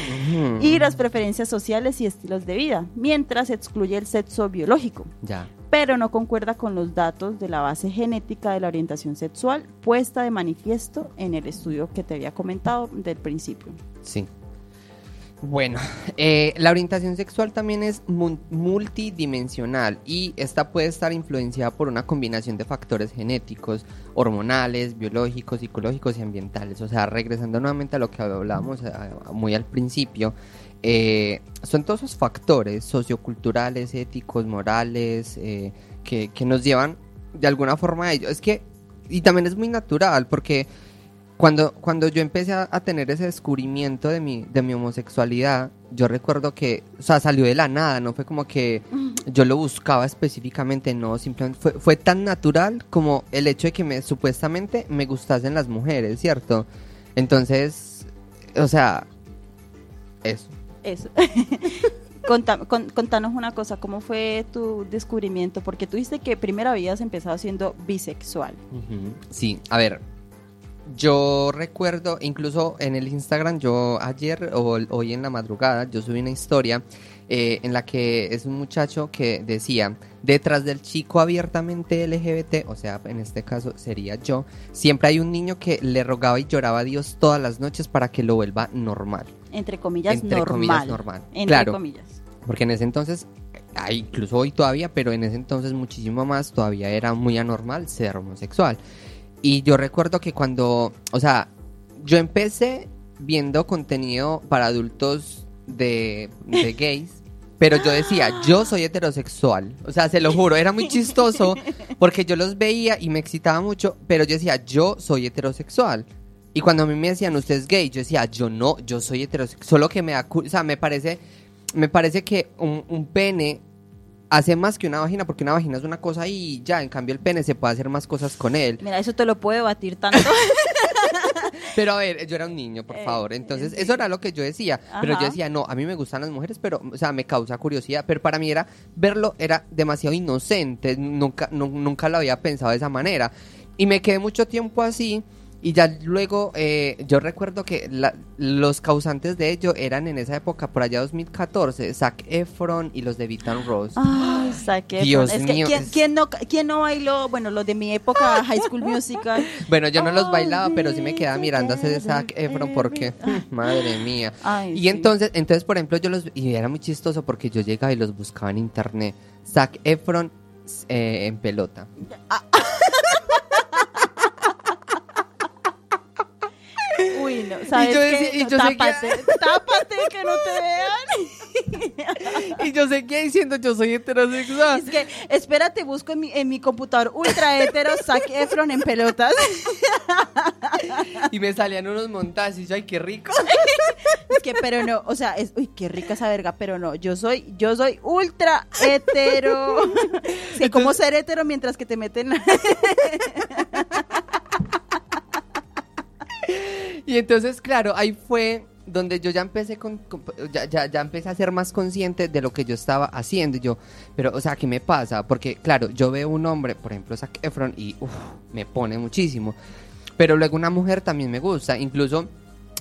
[LAUGHS] y las preferencias sociales y estilos de vida, mientras excluye el sexo biológico, Ya. pero no concuerda con los datos de la base genética de la orientación sexual puesta de manifiesto en el estudio que te había comentado del principio. Sí. Bueno, eh, la orientación sexual también es multidimensional y esta puede estar influenciada por una combinación de factores genéticos, hormonales, biológicos, psicológicos y ambientales. O sea, regresando nuevamente a lo que hablábamos eh, muy al principio, eh, son todos esos factores socioculturales, éticos, morales, eh, que, que nos llevan de alguna forma a ello. Es que, y también es muy natural porque cuando, cuando yo empecé a, a tener ese descubrimiento de mi, de mi homosexualidad, yo recuerdo que, o sea, salió de la nada, no fue como que yo lo buscaba específicamente, no, simplemente fue, fue tan natural como el hecho de que me, supuestamente me gustasen las mujeres, ¿cierto? Entonces, o sea, eso. Eso. [LAUGHS] Conta- con- contanos una cosa, ¿cómo fue tu descubrimiento? Porque tú dijiste que primero habías empezado siendo bisexual. Sí, a ver, yo recuerdo, incluso en el Instagram, yo ayer o hoy en la madrugada, yo subí una historia eh, en la que es un muchacho que decía, detrás del chico abiertamente LGBT, o sea, en este caso sería yo, siempre hay un niño que le rogaba y lloraba a Dios todas las noches para que lo vuelva normal. Entre comillas, Entre normal. comillas, normal. Entre Claro. comillas. Porque en ese entonces, ah, incluso hoy todavía, pero en ese entonces muchísimo más, todavía era muy anormal ser homosexual. Y yo recuerdo que cuando, o sea, yo empecé viendo contenido para adultos de, de [LAUGHS] gays, pero yo decía, yo soy heterosexual. O sea, se lo juro, era muy chistoso [LAUGHS] porque yo los veía y me excitaba mucho, pero yo decía, yo soy heterosexual. Y cuando a mí me decían, usted es gay, yo decía, yo no, yo soy heterosexual. Solo que me da, o sea, me parece, me parece que un, un pene hace más que una vagina, porque una vagina es una cosa y ya, en cambio el pene se puede hacer más cosas con él. Mira, eso te lo puede batir tanto. [LAUGHS] Pero a ver, yo era un niño, por Eh, favor. Entonces, eso era lo que yo decía. Pero yo decía, no, a mí me gustan las mujeres, pero, o sea, me causa curiosidad. Pero para mí era, verlo era demasiado inocente. Nunca, nu- nunca lo había pensado de esa manera. Y me quedé mucho tiempo así. Y ya luego, eh, yo recuerdo que la- los causantes de ello eran en esa época, por allá 2014, Zac Efron y los de Vitan Ross. Ay, Zac Efron. Dios Es que, mío, ¿quién, es- quién no, ¿quién no bailó? Bueno, los de mi época, High School Musical. [LAUGHS] Bueno, yo no los bailaba, pero sí me quedaba mirando a ese Zac Efron porque, every- [LAUGHS] madre mía. Ay, Y sí. entonces, entonces, por ejemplo, yo los y era muy chistoso porque yo llegaba y los buscaba en internet. Zac Efron eh, en pelota. [LAUGHS] Uy, no, ¿sabes yo qué? y yo seguía- tápate, [LAUGHS] tápate que no te vean. [LAUGHS] Y yo seguía diciendo, yo soy heterosexual. Es que, espérate, busco en mi, en mi computador ultra hetero Zac Efron en pelotas. Y me salían unos montajes y yo, ay, qué rico. [LAUGHS] Es que, pero no, o sea, es, uy, qué rica esa verga, pero no, yo soy, yo soy ultra hetero. Es que, ¿cómo ser hetero mientras que te meten? [LAUGHS] Y entonces, claro, ahí fue donde yo ya empecé con, ya, ya, ya empecé a ser más consciente de lo que yo estaba haciendo. Yo, pero, o sea, ¿qué me pasa? Porque, claro, yo veo un hombre, por ejemplo, Zac Efron, y uf, me pone muchísimo. Pero luego una mujer también me gusta. Incluso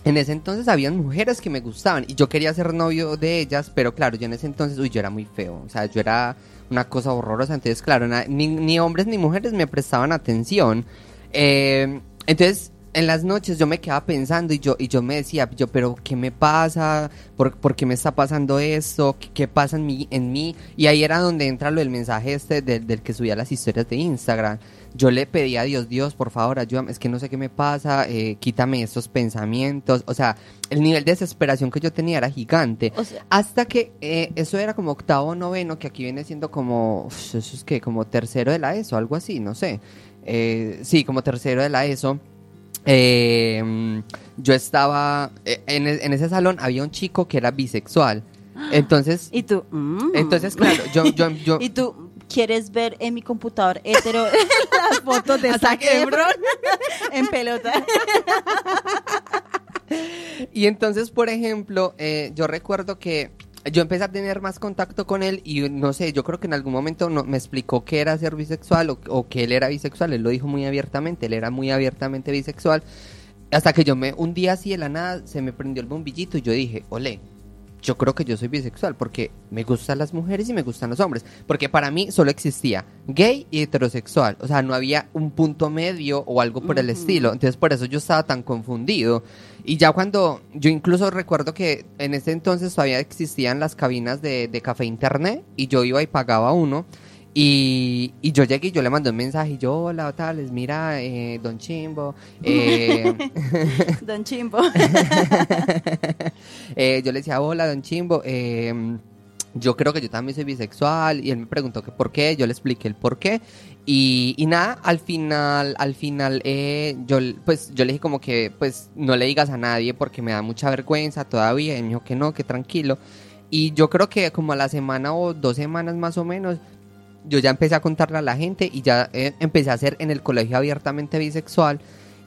en ese entonces habían mujeres que me gustaban y yo quería ser novio de ellas, pero claro, yo en ese entonces, uy, yo era muy feo. O sea, yo era una cosa horrorosa. Entonces, claro, ni hombres ni mujeres me prestaban atención. Eh, entonces, en las noches yo me quedaba pensando y yo, y yo me decía, yo, pero ¿qué me pasa? ¿Por, por qué me está pasando esto? ¿Qué, qué pasa en mí, en mí? Y ahí era donde entra lo del mensaje este del, del que subía las historias de Instagram. Yo le pedía a Dios, Dios, por favor, ayúdame, es que no sé qué me pasa, eh, quítame estos pensamientos. O sea, el nivel de desesperación que yo tenía era gigante. O sea, Hasta que eh, eso era como octavo o noveno, que aquí viene siendo como, eso es que, como tercero de la ESO, algo así, no sé. Eh, sí, como tercero de la ESO. Eh, mm, yo estaba, eh, en, e- en ese salón había un chico que era bisexual. [GASPS] Entonces, y tú, mm. entonces claro, yo, yo, yo, [LAUGHS] y tú quieres ver en mi computador hetero [LAUGHS] las fotos de [LAUGHS] Zac. Efron en pelota. Y entonces, por ejemplo, eh, yo recuerdo que yo empecé a tener más contacto con él y no sé, yo creo que en algún momento no, me explicó que era ser bisexual o, o que él era bisexual, él lo dijo muy abiertamente, él era muy abiertamente bisexual. Hasta que yo me, un día así de la nada, se me prendió el bombillito y yo dije, ole, yo creo que yo soy bisexual porque me gustan las mujeres y me gustan los hombres. Porque para mí solo existía gay y heterosexual. O sea, no había un punto medio o algo por el estilo. Entonces por eso yo estaba tan confundido. Y ya cuando, yo incluso recuerdo que en ese entonces todavía existían las cabinas de, de café internet y yo iba y pagaba uno. Y, y yo llegué y yo le mandé un mensaje y yo, hola, tales, mira, eh, don Chimbo, eh, [LAUGHS] Don Chimbo. [LAUGHS] eh, yo le decía, hola, don Chimbo, eh, yo creo que yo también soy bisexual y él me preguntó que por qué, yo le expliqué el por qué. Y, y nada, al final, al final, eh, yo, pues, yo le dije como que, pues, no le digas a nadie porque me da mucha vergüenza todavía. Y me dijo que no, que tranquilo. Y yo creo que como a la semana o dos semanas más o menos, yo ya empecé a contarle a la gente y ya eh, empecé a ser en el colegio abiertamente bisexual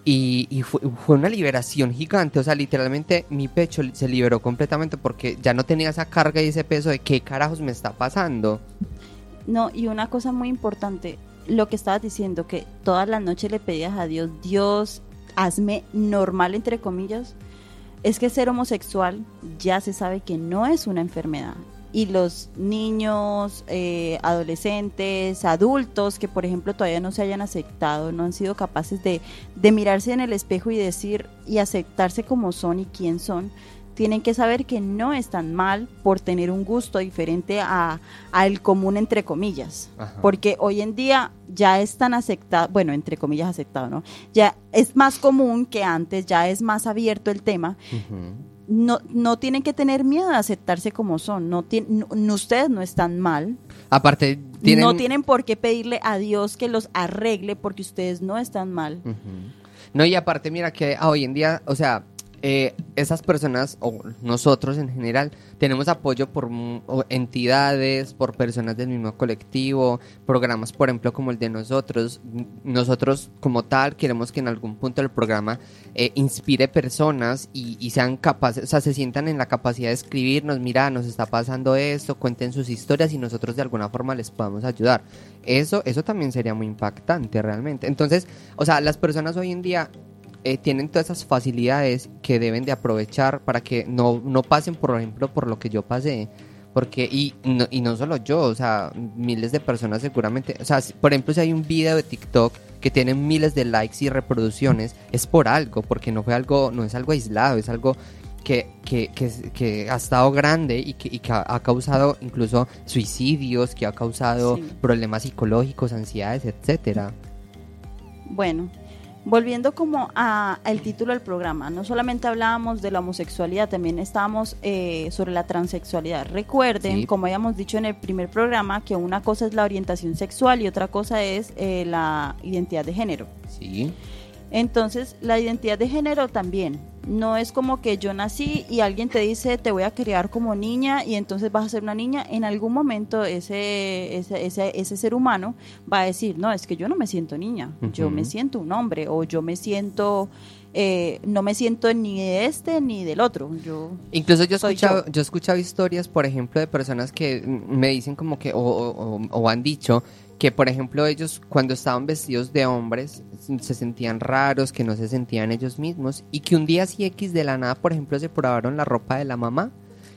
y, fue una liberación gigante, o sea, literalmente mi pecho se liberó completamente porque ya no tenía esa carga y ese peso de qué carajos me está pasando. No, y una cosa muy importante, lo que estabas diciendo, que todas las noches le pedías a Dios, Dios, hazme normal, entre comillas, es que ser homosexual ya se sabe que no es una enfermedad. Y los niños, eh, adolescentes, adultos que por ejemplo todavía no se hayan aceptado, no han sido capaces de, de mirarse en el espejo y decir y aceptarse como son y quién son, tienen que saber que no están mal por tener un gusto diferente a al común entre comillas Ajá. porque hoy en día ya es tan aceptado bueno entre comillas aceptado no ya es más común que antes ya es más abierto el tema. No no tienen que tener miedo de aceptarse como son. No, tien- no- ustedes no están mal. Aparte, tienen... no tienen por qué pedirle a Dios que los arregle porque ustedes no están mal. No, y aparte, mira que ah, hoy en día, o sea, eh, esas personas, o nosotros en general, tenemos apoyo por entidades, por personas del mismo colectivo, programas, por ejemplo, como el de nosotros. Nosotros, como tal, queremos que en algún punto el programa eh, inspire personas y, y sean capaces, o sea, se sientan en la capacidad de escribirnos, mira, nos está pasando esto, cuenten sus historias y nosotros de alguna forma les podamos ayudar. Eso, eso también sería muy impactante realmente. Entonces, o sea, las personas hoy en día eh, tienen todas esas facilidades que deben de aprovechar para que no, no pasen, por ejemplo, por lo que yo pasé. Porque, y no, y no solo yo, o sea, miles de personas seguramente, o sea, si- por ejemplo, si hay un video de TikTok que tiene miles de likes y reproducciones, es por algo, porque no fue algo, no es algo aislado, es algo que, que, que, que ha estado grande y que, y que ha, ha causado incluso suicidios, que ha causado Sí. problemas psicológicos, ansiedades, etcétera. Bueno, volviendo como a el título del programa, no solamente hablábamos de la homosexualidad, también estábamos eh, sobre la transexualidad. Recuerden, Sí. como habíamos dicho en el primer programa, que una cosa es la orientación sexual y otra cosa es eh, la identidad de género. Sí. Entonces, la identidad de género también. No es como que yo nací y alguien te dice te voy a criar como niña y entonces vas a ser una niña. En algún momento ese, ese, ese, ese ser humano va a decir, no, es que yo no me siento niña, yo me siento un hombre o yo me siento, eh, no me siento ni de este ni del otro. Yo, Incluso yo he escuchado, yo. yo. he escuchado historias, por ejemplo, de personas que me dicen como que, o, o- o- o han dicho que, por ejemplo, ellos cuando estaban vestidos de hombres se sentían raros, que no se sentían ellos mismos, y que un día así X de la nada, por ejemplo, se probaron la ropa de la mamá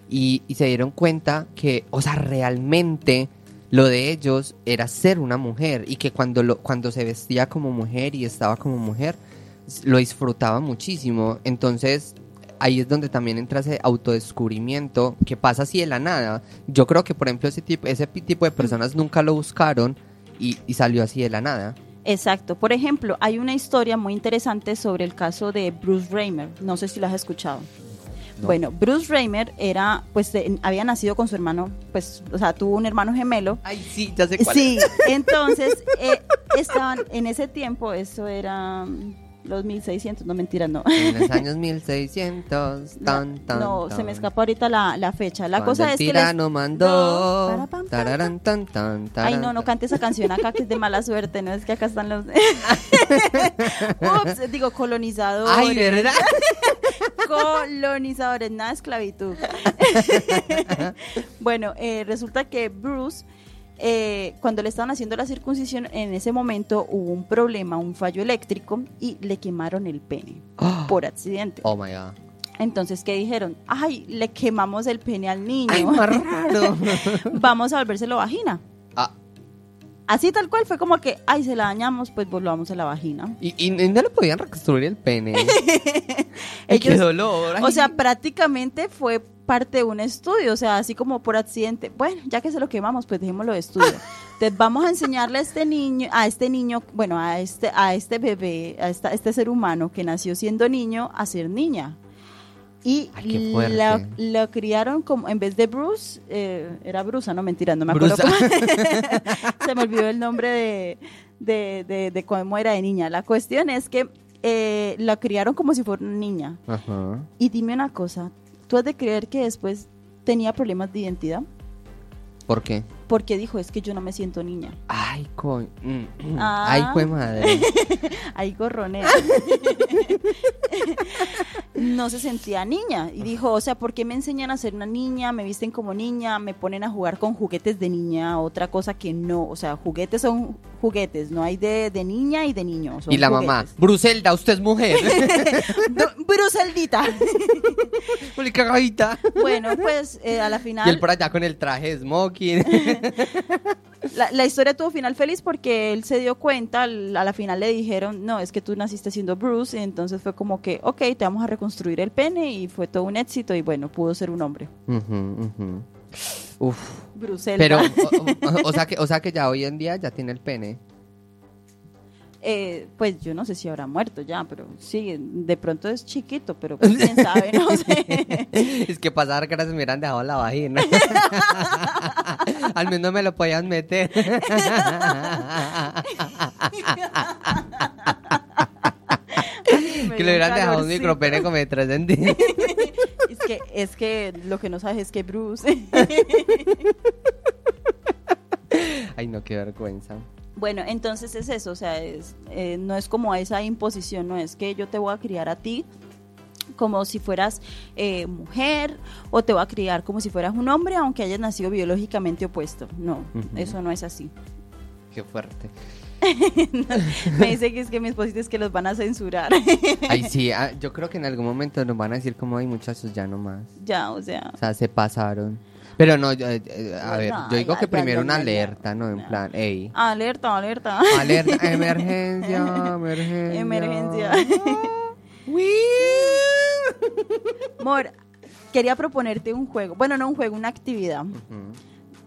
y, se dieron cuenta que, o sea, realmente lo de ellos era ser una mujer y que cuando, lo, cuando se vestía como mujer y estaba como mujer, lo disfrutaba muchísimo. Entonces, ahí es donde también entra ese autodescubrimiento que pasa así de la nada. Yo creo que, por ejemplo, ese tipo, ese tipo de personas nunca lo buscaron y, y salió así de la nada. Exacto. Por ejemplo, hay una historia muy interesante sobre el caso de Bruce Raymer. No sé si lo has escuchado. No. Bueno, Bruce Raymer era, pues, de- había nacido con su hermano, pues, o sea, tuvo un hermano gemelo. Ay, sí, ya sé Sí, entonces eh, estaban en ese tiempo, eso era los 1600, no mentiras, no. En los años [LAUGHS] 1600, tan, tan, no, tan. se me escapó ahorita la, la fecha. La cosa el es que tirano mandó. No, tararán, tan, tan, Ay, tarán, no, no cante esa canción acá que es de [LAUGHS] mala suerte, no es que acá están los [LAUGHS] Ups, digo colonizadores. Ay, ¿verdad? colonizadores, nada esclavitud. bueno, eh, resulta que Bruce, eh, cuando le estaban haciendo la circuncisión, en ese momento hubo un problema, un fallo eléctrico y le quemaron el pene por accidente. Oh my god. Entonces, ¿qué dijeron? Ay, le quemamos el pene al niño. Ay, más raro. [LAUGHS] Vamos a volvérselo vagina. Ah, Así tal cual fue como que, ay, se la dañamos, pues volvamos a la vagina. y, y no le podían reconstruir el pene. Qué dolor. ay. O sea, prácticamente fue parte de un estudio, o sea, así como por accidente. Bueno, ya que se lo quemamos, pues dejémoslo de estudio. Entonces vamos a enseñarle a este niño, a este niño, bueno, a este, a este bebé, a esta- este ser humano que nació siendo niño, a ser niña. Y Ay, lo criaron como, en vez de Bruce, eh, era Brusa, no mentira, no me acuerdo cómo- [LAUGHS] [LAUGHS] se me olvidó el nombre de, de, de, de cómo era de niña. La cuestión es que eh, la criaron como si fuera una niña. Ajá. Y dime una cosa, ¿tú has de creer que después tenía problemas de identidad? ¿Por qué? Porque dijo, es que yo no me siento niña. Ay, coño. Ah. Ay, fue madre. [LAUGHS] Ahí gorronea. [LAUGHS] no se sentía niña. Y dijo, o sea, ¿por qué me enseñan a ser una niña? Me visten como niña, me ponen a jugar con juguetes de niña, otra cosa que no. O sea, juguetes son juguetes, no hay de, de niña y de niño. son Y la mamá. Bruselda, usted es mujer. [LAUGHS] Bruseldita. [LAUGHS] Cagadita. bueno, pues eh, a la final... Y él por allá con el traje de smoking. [LAUGHS] La, la historia tuvo final feliz porque él se dio cuenta, a la final le dijeron, no, es que tú naciste siendo Bruce, y entonces fue como que, ok, te vamos a reconstruir el pene y fue todo un éxito y bueno, pudo ser un hombre. Uf. Bruselda. Pero, [LAUGHS] o, o- o sea que, o sea que ya hoy en día ya tiene el pene. Eh, pues yo no sé si habrá muerto ya, pero sí, de pronto es chiquito, pero pues, quién [LAUGHS] sabe, no sé. Es que pasar que ahora se me hubieran dejado la vagina. [LAUGHS] Al menos me lo podían meter. que le hubieran dejado un micropene como de 3 centímetros. [LAUGHS] Es que, es que lo que no sabes es que Bruce. Ay, no, qué vergüenza. Bueno, entonces es eso, o sea, es, eh, no es como esa imposición, no es que yo te voy a criar a ti como si fueras eh, mujer o te voy a criar como si fueras un hombre aunque hayas nacido biológicamente opuesto. No, eso no es así. Qué fuerte. [LAUGHS] Me dice que es que mi esposito es que los van a censurar. [LAUGHS] Ay, sí, ah, yo creo que en algún momento nos van a decir como, ay, muchachos, ya no más. ya, o sea. O sea, se pasaron. Pero no, yo, eh, eh, a ver, yo digo que primero una alerta, ¿no? En plan, ey. Alerta, alerta. Alerta, [LAUGHS] emergencia, emergencia. Emergencia. [LAUGHS] Amor, [LAUGHS] quería proponerte un juego. Bueno, no un juego, una actividad. Ujú.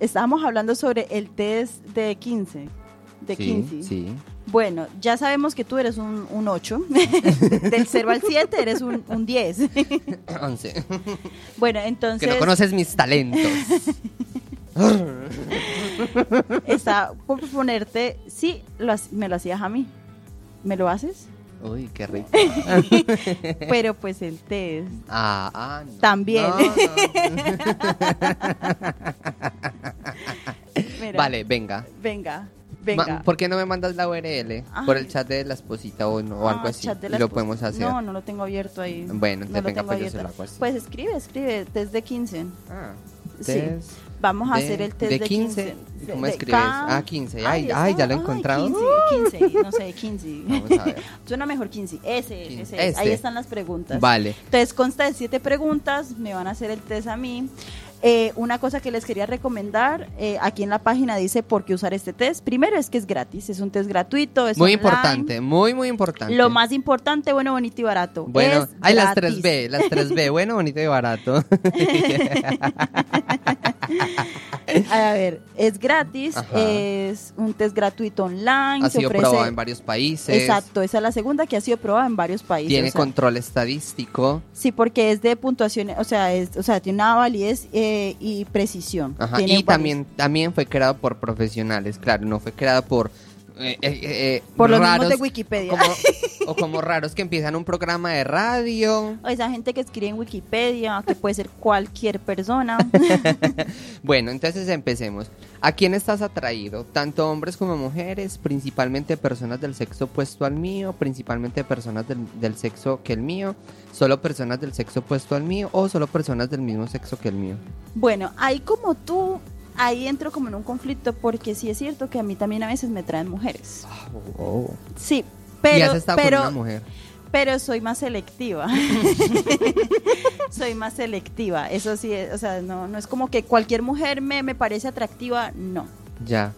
Estábamos hablando sobre el test de 15. De sí, 15. Sí. Bueno, ya sabemos que tú eres un, un 8. [LAUGHS] Del 0 al 7 eres un, un 10. 11. [LAUGHS] bueno, Que entonces no conoces mis talentos. [LAUGHS] está por proponerte, sí, lo, me lo hacías a mí. ¿Me lo haces? Uy, qué rico. Pero pues el test. Ah, ah, no. También. No, no. Mira, Vale, venga. Venga, venga. ¿Por qué no me mandas la URL? Por el Ay. chat de la esposita o, no- o algo Ah, así. chat de Y la lo esposa. podemos hacer. No, no lo tengo abierto ahí. Bueno, no te lo venga, pues yo se lo hago así. Pues escribe, escribe, test de 15. Ah, Sí. test Vamos a de- hacer el test de de 15. 15. ¿Cómo De- escribes? K- Ah, 15. Ahí Ay, está. ay, ya lo he Ay, encontrado. 15, 15, no sé, 15. Vamos a ver. [LAUGHS] Suena mejor 15. Ese, 15. ese, es. Ahí Este. están las preguntas. Vale. Entonces consta de siete preguntas, me van a hacer el test a mí. Eh, una cosa que les quería recomendar, eh, aquí en la página dice por qué usar este test. Primero es que es gratis, es un test gratuito. Es Muy online. importante, muy, muy importante. Lo más importante, bueno, bonito y barato. Bueno, es ay, las gratis. 3B, las 3B, [LAUGHS] bueno, bonito y barato. [LAUGHS] [LAUGHS] [LAUGHS] A ver, es gratis, Ajá. es un test gratuito online. ha se sido ofrece- probado en varios países. Exacto, esa es la segunda que ha sido probada en varios países. Tiene o sea, control estadístico. Sí, porque es de puntuación, o sea, es, o sea tiene una validez eh, y precisión. Ajá, Tiene Y varios- también, también fue creado por profesionales, claro, no fue creado por... eh, eh, Por los mismos de Wikipedia. como- [LAUGHS] [LAUGHS] o como raros que empiezan un programa de radio. O esa gente que escribe en Wikipedia, que puede ser cualquier persona. [LAUGHS] Bueno, entonces empecemos. ¿A quién estás atraído? Tanto hombres como mujeres, principalmente personas del sexo opuesto al mío, principalmente personas del, del sexo que el mío, solo personas del sexo opuesto al mío o solo personas del mismo sexo que el mío. bueno, ahí como tú, ahí entro como en un conflicto, porque sí es cierto que a mí también a veces me traen mujeres. Sí, y pero, has estado pero, con una mujer. pero soy más selectiva. [LAUGHS] soy más selectiva. Eso sí, o sea, no, no es como que cualquier mujer me, me parece atractiva, no. Ya.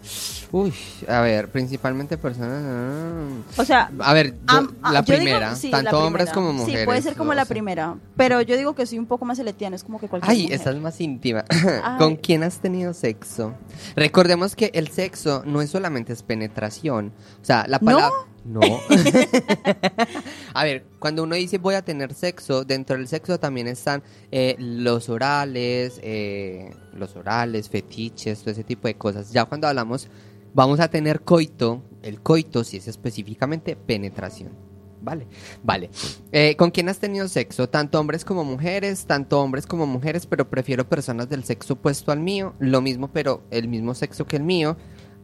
Uy, a ver, principalmente personas... ah. O sea, A ver, yo- ah, la yo digo- primera, sí, tanto la hombres como mujeres. Sí, puede ser como la sea. primera. Pero yo digo que soy un poco más selectiva, no es como que cualquier Ay, mujer. esta es más íntima. Ay. ¿Con quién has tenido sexo? Recordemos que el sexo no es solamente es penetración. O sea, la palabra... No. [LAUGHS] a ver, cuando uno dice voy a tener sexo, dentro del sexo también están eh, los orales, eh, los orales, fetiches, todo ese tipo de cosas. Ya cuando hablamos, vamos a tener coito, el coito sí es específicamente penetración. Vale, vale. Eh, ¿Con quién has tenido sexo? Tanto hombres como mujeres, tanto hombres como mujeres, pero prefiero personas del sexo opuesto al mío. Lo mismo, pero el mismo sexo que el mío.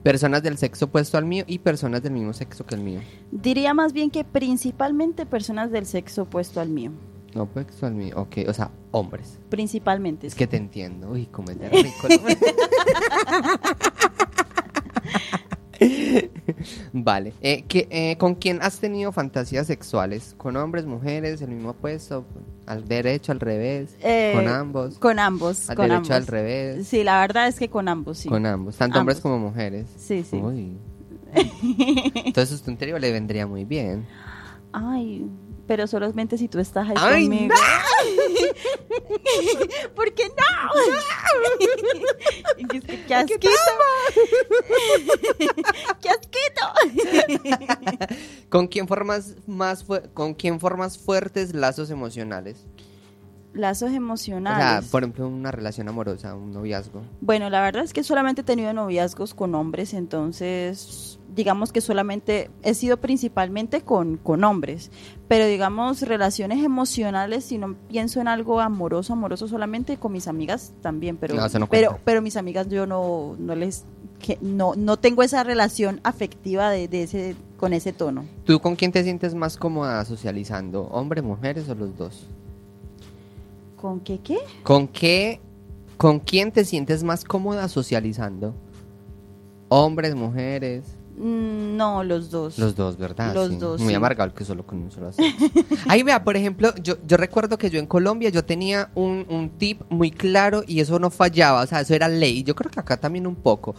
Personas del sexo opuesto al mío y personas del mismo sexo que el mío. Diría más bien que principalmente personas del sexo opuesto al mío. No opuesto al mío, ok, o sea, hombres. Principalmente. Es que te entiendo. Uy, es de rico. [LAUGHS] vale. Eh, ¿qué- eh, ¿Con quién has tenido fantasías sexuales? ¿Con hombres, mujeres, el mismo puesto? ¿Al derecho, al revés? Eh, ¿Con ambos? Con ambos. ¿Al con derecho, al revés? Sí, la verdad es que con ambos, sí. Con ambos. Tanto hombres como mujeres. Sí, sí. Uy. [LAUGHS] Entonces tu interior le vendría muy bien. Ay, pero solamente si tú estás ahí Ay, conmigo. [LAUGHS] ¿Por qué no? ¿Qué, qué, qué asquito. [LAUGHS] ¡Qué asquito! ¿Con quién formas más con quién formas fuertes lazos emocionales? Lazos O sea, emocionales. por ejemplo, una relación amorosa, un noviazgo. Bueno, la verdad es que solamente he tenido noviazgos con hombres, entonces digamos que solamente he sido principalmente con, con hombres, pero digamos relaciones emocionales, si no pienso en algo amoroso, amoroso solamente con mis amigas también, pero No, eso no pero, mis amigas yo no, no les que no, no tengo esa relación afectiva de, de ese con ese tono. ¿Tú con quién te sientes más cómoda socializando? ¿Hombre, mujeres o los dos? ¿Con qué qué? ¿Con qué con quién te sientes más cómoda socializando? ¿Hombres, mujeres? Mm, No, los dos. Los dos, ¿verdad? Los Sí. dos, Muy sí. amargado que solo con un solo. [LAUGHS] Ahí vea, por ejemplo, yo, yo recuerdo que yo en Colombia yo tenía un, un tip muy claro y eso no fallaba, o sea, eso era ley. Yo creo que acá también un poco.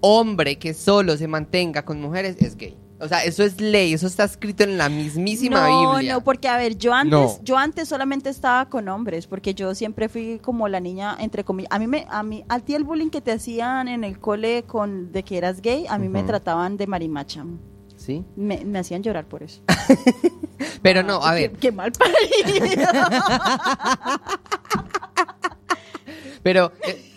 Hombre que solo se mantenga con mujeres es gay. O sea, eso es ley, eso está escrito en la mismísima no, Biblia. no, porque a ver, yo antes, No. yo antes solamente estaba con hombres, porque yo siempre fui como la niña entre comillas. A mí me, a mí, a ti el bullying que te hacían en el cole con de que eras gay, a mí me trataban de marimacha. Sí. Me, me hacían llorar por eso. [LAUGHS] Pero no, a Qué- ver, Qué, mal parido. [LAUGHS] Pero, eh,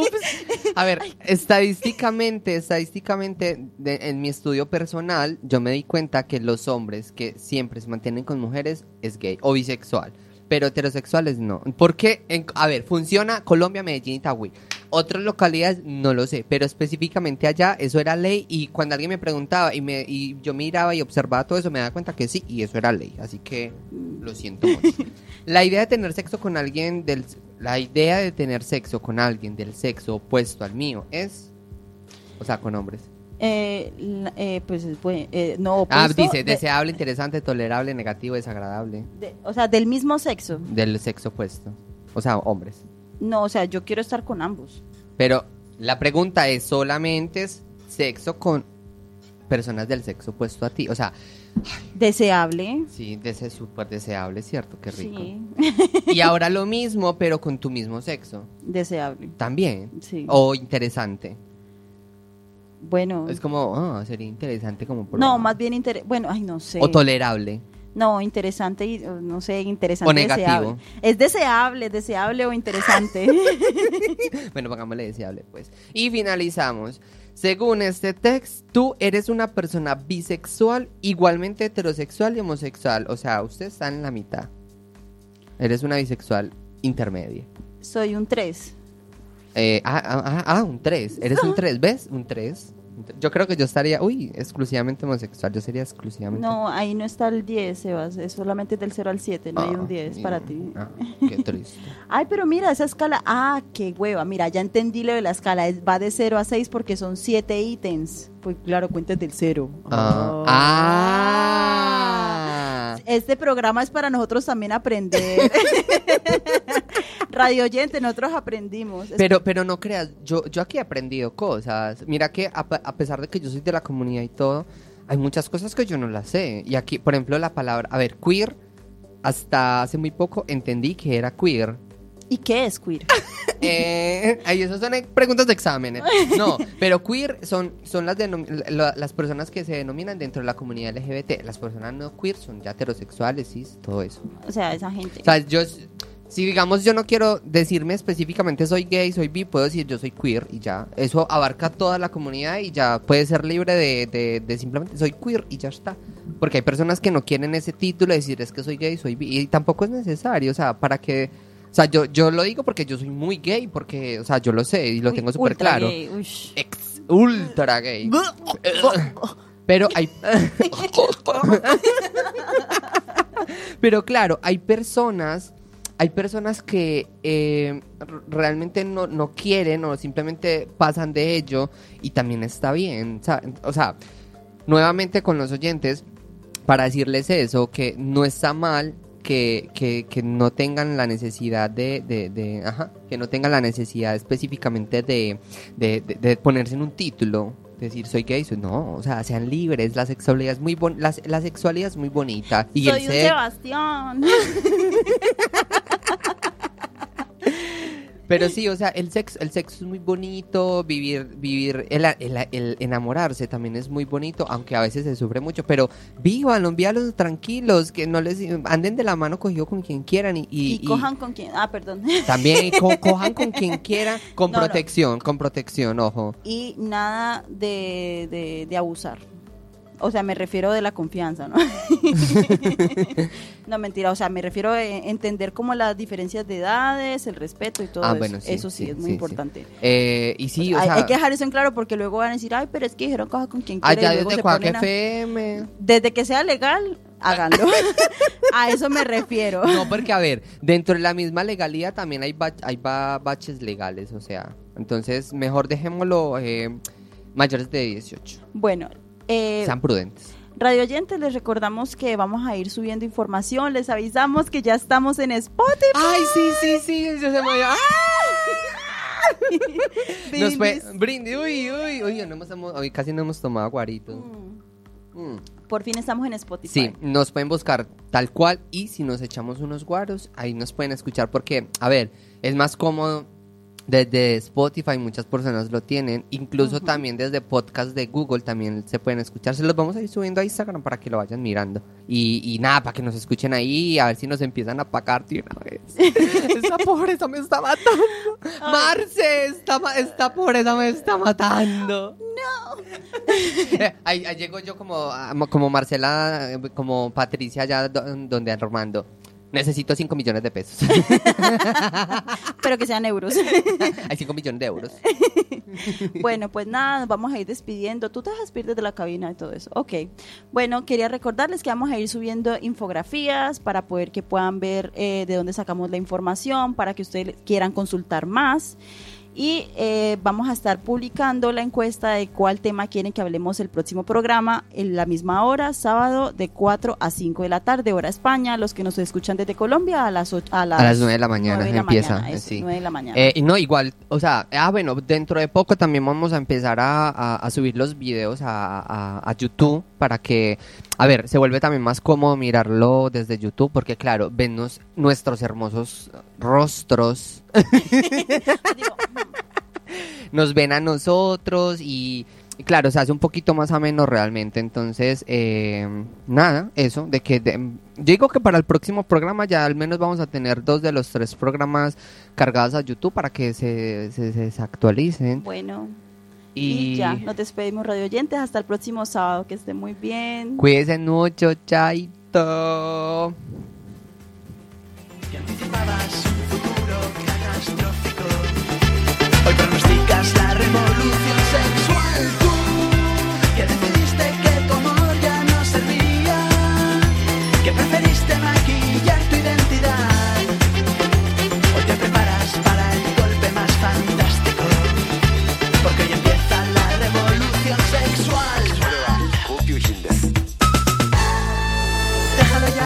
ups. a ver, estadísticamente, estadísticamente, de- en mi estudio personal, yo me di cuenta que los hombres que siempre se mantienen con mujeres es gay o bisexual, pero heterosexuales no. Porque, en- a ver, funciona Colombia, Medellín y Tagüí. Otras localidades no lo sé, pero específicamente allá eso era ley y cuando alguien me preguntaba y, me, y yo miraba y observaba todo eso me daba cuenta que sí y eso era ley, así que lo siento mucho. [LAUGHS] La idea de tener sexo con alguien del la idea de tener sexo con alguien del sexo opuesto al mío es o sea, con hombres. Eh, eh, pues eh, no Ah, opuesto, dice de- deseable, interesante, tolerable, negativo, desagradable de- o sea, del mismo sexo. del sexo opuesto. O sea, hombres. No, o sea, yo quiero estar con ambos. Pero la pregunta es solamente es sexo con personas del sexo opuesto a ti, o sea, Deseable. sí, dese súper deseable, ¿cierto? Qué rico. Sí, Y ahora lo mismo, pero con tu mismo sexo. deseable. También. Sí. O interesante. Bueno. Es como, ah, sería interesante como Mm. No, más bien inter bueno, ay, no sé. O tolerable. No, interesante y uh, no sé, interesante. O negativo. deseable. Es deseable, deseable o interesante. [LAUGHS] bueno, pongámosle deseable, pues. Y finalizamos. Según este texto, tú eres una persona bisexual, igualmente heterosexual y homosexual. O sea, usted está en la mitad. Eres una bisexual intermedia. Soy un 3. Eh, ah, ah, ah, ah, un 3. Eres un [LAUGHS] 3, ¿ves? Un 3. Yo creo que yo estaría, uy, exclusivamente homosexual. Yo sería exclusivamente. No, ahí no está el 10, Sebas. Es solamente del 0 al 7. No hay un 10 para ti. Ah, [LAUGHS] qué triste. Ay, pero mira, esa escala. Ah, qué hueva. Mira, ya entendí lo de la escala. Es- va de 0 a 6 porque son 7 ítems. Pues claro, cuentas del 0. Ah. Ah. Este programa es para nosotros también aprender. [LAUGHS] [LAUGHS] Radio oyente, nosotros aprendimos. Pero, pero no creas, yo, yo aquí he aprendido cosas. Mira que a, a pesar de que yo soy de la comunidad y todo, hay muchas cosas que yo no las sé. Y aquí, por ejemplo, la palabra, a ver, queer, hasta hace muy poco entendí que era queer. ¿Y qué es queer? [LAUGHS] Eh, esas son eh, preguntas de examen. eh. No, pero queer son, son las, la- las personas que se denominan dentro de la comunidad LGBT. Las personas no queer son ya heterosexuales, cis, todo eso. O sea, esa gente. O sea, yo, si digamos yo no quiero decirme específicamente soy gay, soy bi, puedo decir yo soy queer y ya. Eso abarca toda la comunidad y ya puede ser libre de, de- de simplemente soy queer y ya está. Porque hay personas que no quieren ese título de decir es que soy gay, soy bi. Y tampoco es necesario, o sea, para que... O sea, yo, yo lo digo porque yo soy muy gay, porque, o sea, yo lo sé y lo Uy, tengo súper claro. gay. Ex ultra gay. Pero hay... [LAUGHS] [LAUGHS] Pero claro, hay personas, hay personas que eh, realmente no, no quieren o simplemente pasan de ello y también está bien. O sea, nuevamente con los oyentes, para decirles eso, que no está mal que, que, que no tengan la necesidad de, de, de- ajá, que no tengan la necesidad específicamente de- de ponerse en un título, decir soy gay, soy no, o sea, sean libres, la sexualidad es muy bon la, la sexualidad es muy bonita y Soy el un Sebastián. [LAUGHS] Pero sí, o sea, el sexo, el sexo es muy bonito, vivir, vivir, el, el- el enamorarse también es muy bonito, aunque a veces se sufre mucho, pero vívanlo, envíalos tranquilos, que no les anden de la mano cogido con quien quieran y, Y, y- y cojan con quien. Ah, perdón. también co- [LAUGHS] cojan con quien quieran, con No, no. protección, con protección, ojo. Y nada de, de, de abusar. O sea, me refiero de la confianza, ¿no? [LAUGHS] no, mentira. O sea, me refiero a entender como las diferencias de edades, el respeto y todo Ah, eso. bueno, sí, eso sí, sí, es muy sí, importante. Eh, y sí, O o sea, hay, hay que dejar eso en claro porque luego van a decir, ay, pero es que dijeron coja con quien quiera. allá y luego desde Cuac a- FM. Desde que sea legal, háganlo. [LAUGHS] [LAUGHS] a eso me refiero. No, porque a ver, dentro de la misma legalidad también hay, ba- hay ba- baches legales, o sea, entonces mejor dejémoslo, eh, mayores de 18. Bueno, eh, Sean prudentes. Radio Oyentes, les recordamos que vamos a ir subiendo información, les avisamos que ya estamos en Spotify. Ay, sí, sí, sí, eso se me ¡Ah! [LAUGHS] Nos fue, brindis, uy, uy, uy, no hemos, hoy casi no hemos tomado guarito. Mm, Mm. Por fin estamos en Spotify. Sí, nos pueden buscar tal cual y si nos echamos unos guaros, ahí nos pueden escuchar porque, a ver, es más cómodo desde Spotify, muchas personas lo tienen, incluso también desde podcast de Google también se pueden escuchar, se los vamos a ir subiendo a Instagram para que lo vayan mirando y, y nada, para que nos escuchen ahí, a ver si nos empiezan a pagar de una vez. [LAUGHS] [LAUGHS] esta pobreza me está matando. Marce, esta, esta pobreza me está matando. Eh, ahí, ahí llego yo como, ah, como Marcela, eh, como Patricia allá do- donde Armando. Necesito 5 millones de pesos. [LAUGHS] Pero que sean euros. [LAUGHS] Hay 5 millones de euros. [LAUGHS] bueno, pues nada, nos vamos a ir despidiendo. Tú te vas a despedir desde la cabina y todo eso. Ok. Bueno, quería recordarles que vamos a ir subiendo infografías para poder que puedan ver eh, de dónde sacamos la información, para que ustedes quieran consultar más. Y eh, vamos a estar publicando la encuesta de cuál tema quieren que hablemos el próximo programa en la misma hora, sábado de 4 a 5 de la tarde, hora España. Los que nos escuchan desde Colombia a las, och- a las, A las 9 de la mañana nueve de la empieza. mañana, eso, sí. 9 de la mañana. Eh, y no, igual, o sea, ah, bueno, dentro de poco también vamos a empezar a, a- a subir los videos a, YouTube para que, a ver, se vuelve también más cómodo mirarlo desde YouTube porque, claro, vennos nuestros hermosos rostros, [LAUGHS] Digo, nos ven a nosotros y, y claro, se hace un poquito más ameno realmente. Entonces, eh, nada, eso, de que de- yo digo que para el próximo programa ya al menos vamos a tener dos de los tres programas cargados a YouTube para que se, se, se- se actualicen. bueno, Y, Y ya, nos despedimos radio oyentes hasta el próximo sábado, que estén muy bien. cuídense mucho, chaito. que anticipabas un futuro catastrófico. Pronosticas la revolución sexual. Tú que decidiste que tu amor ya no servía, que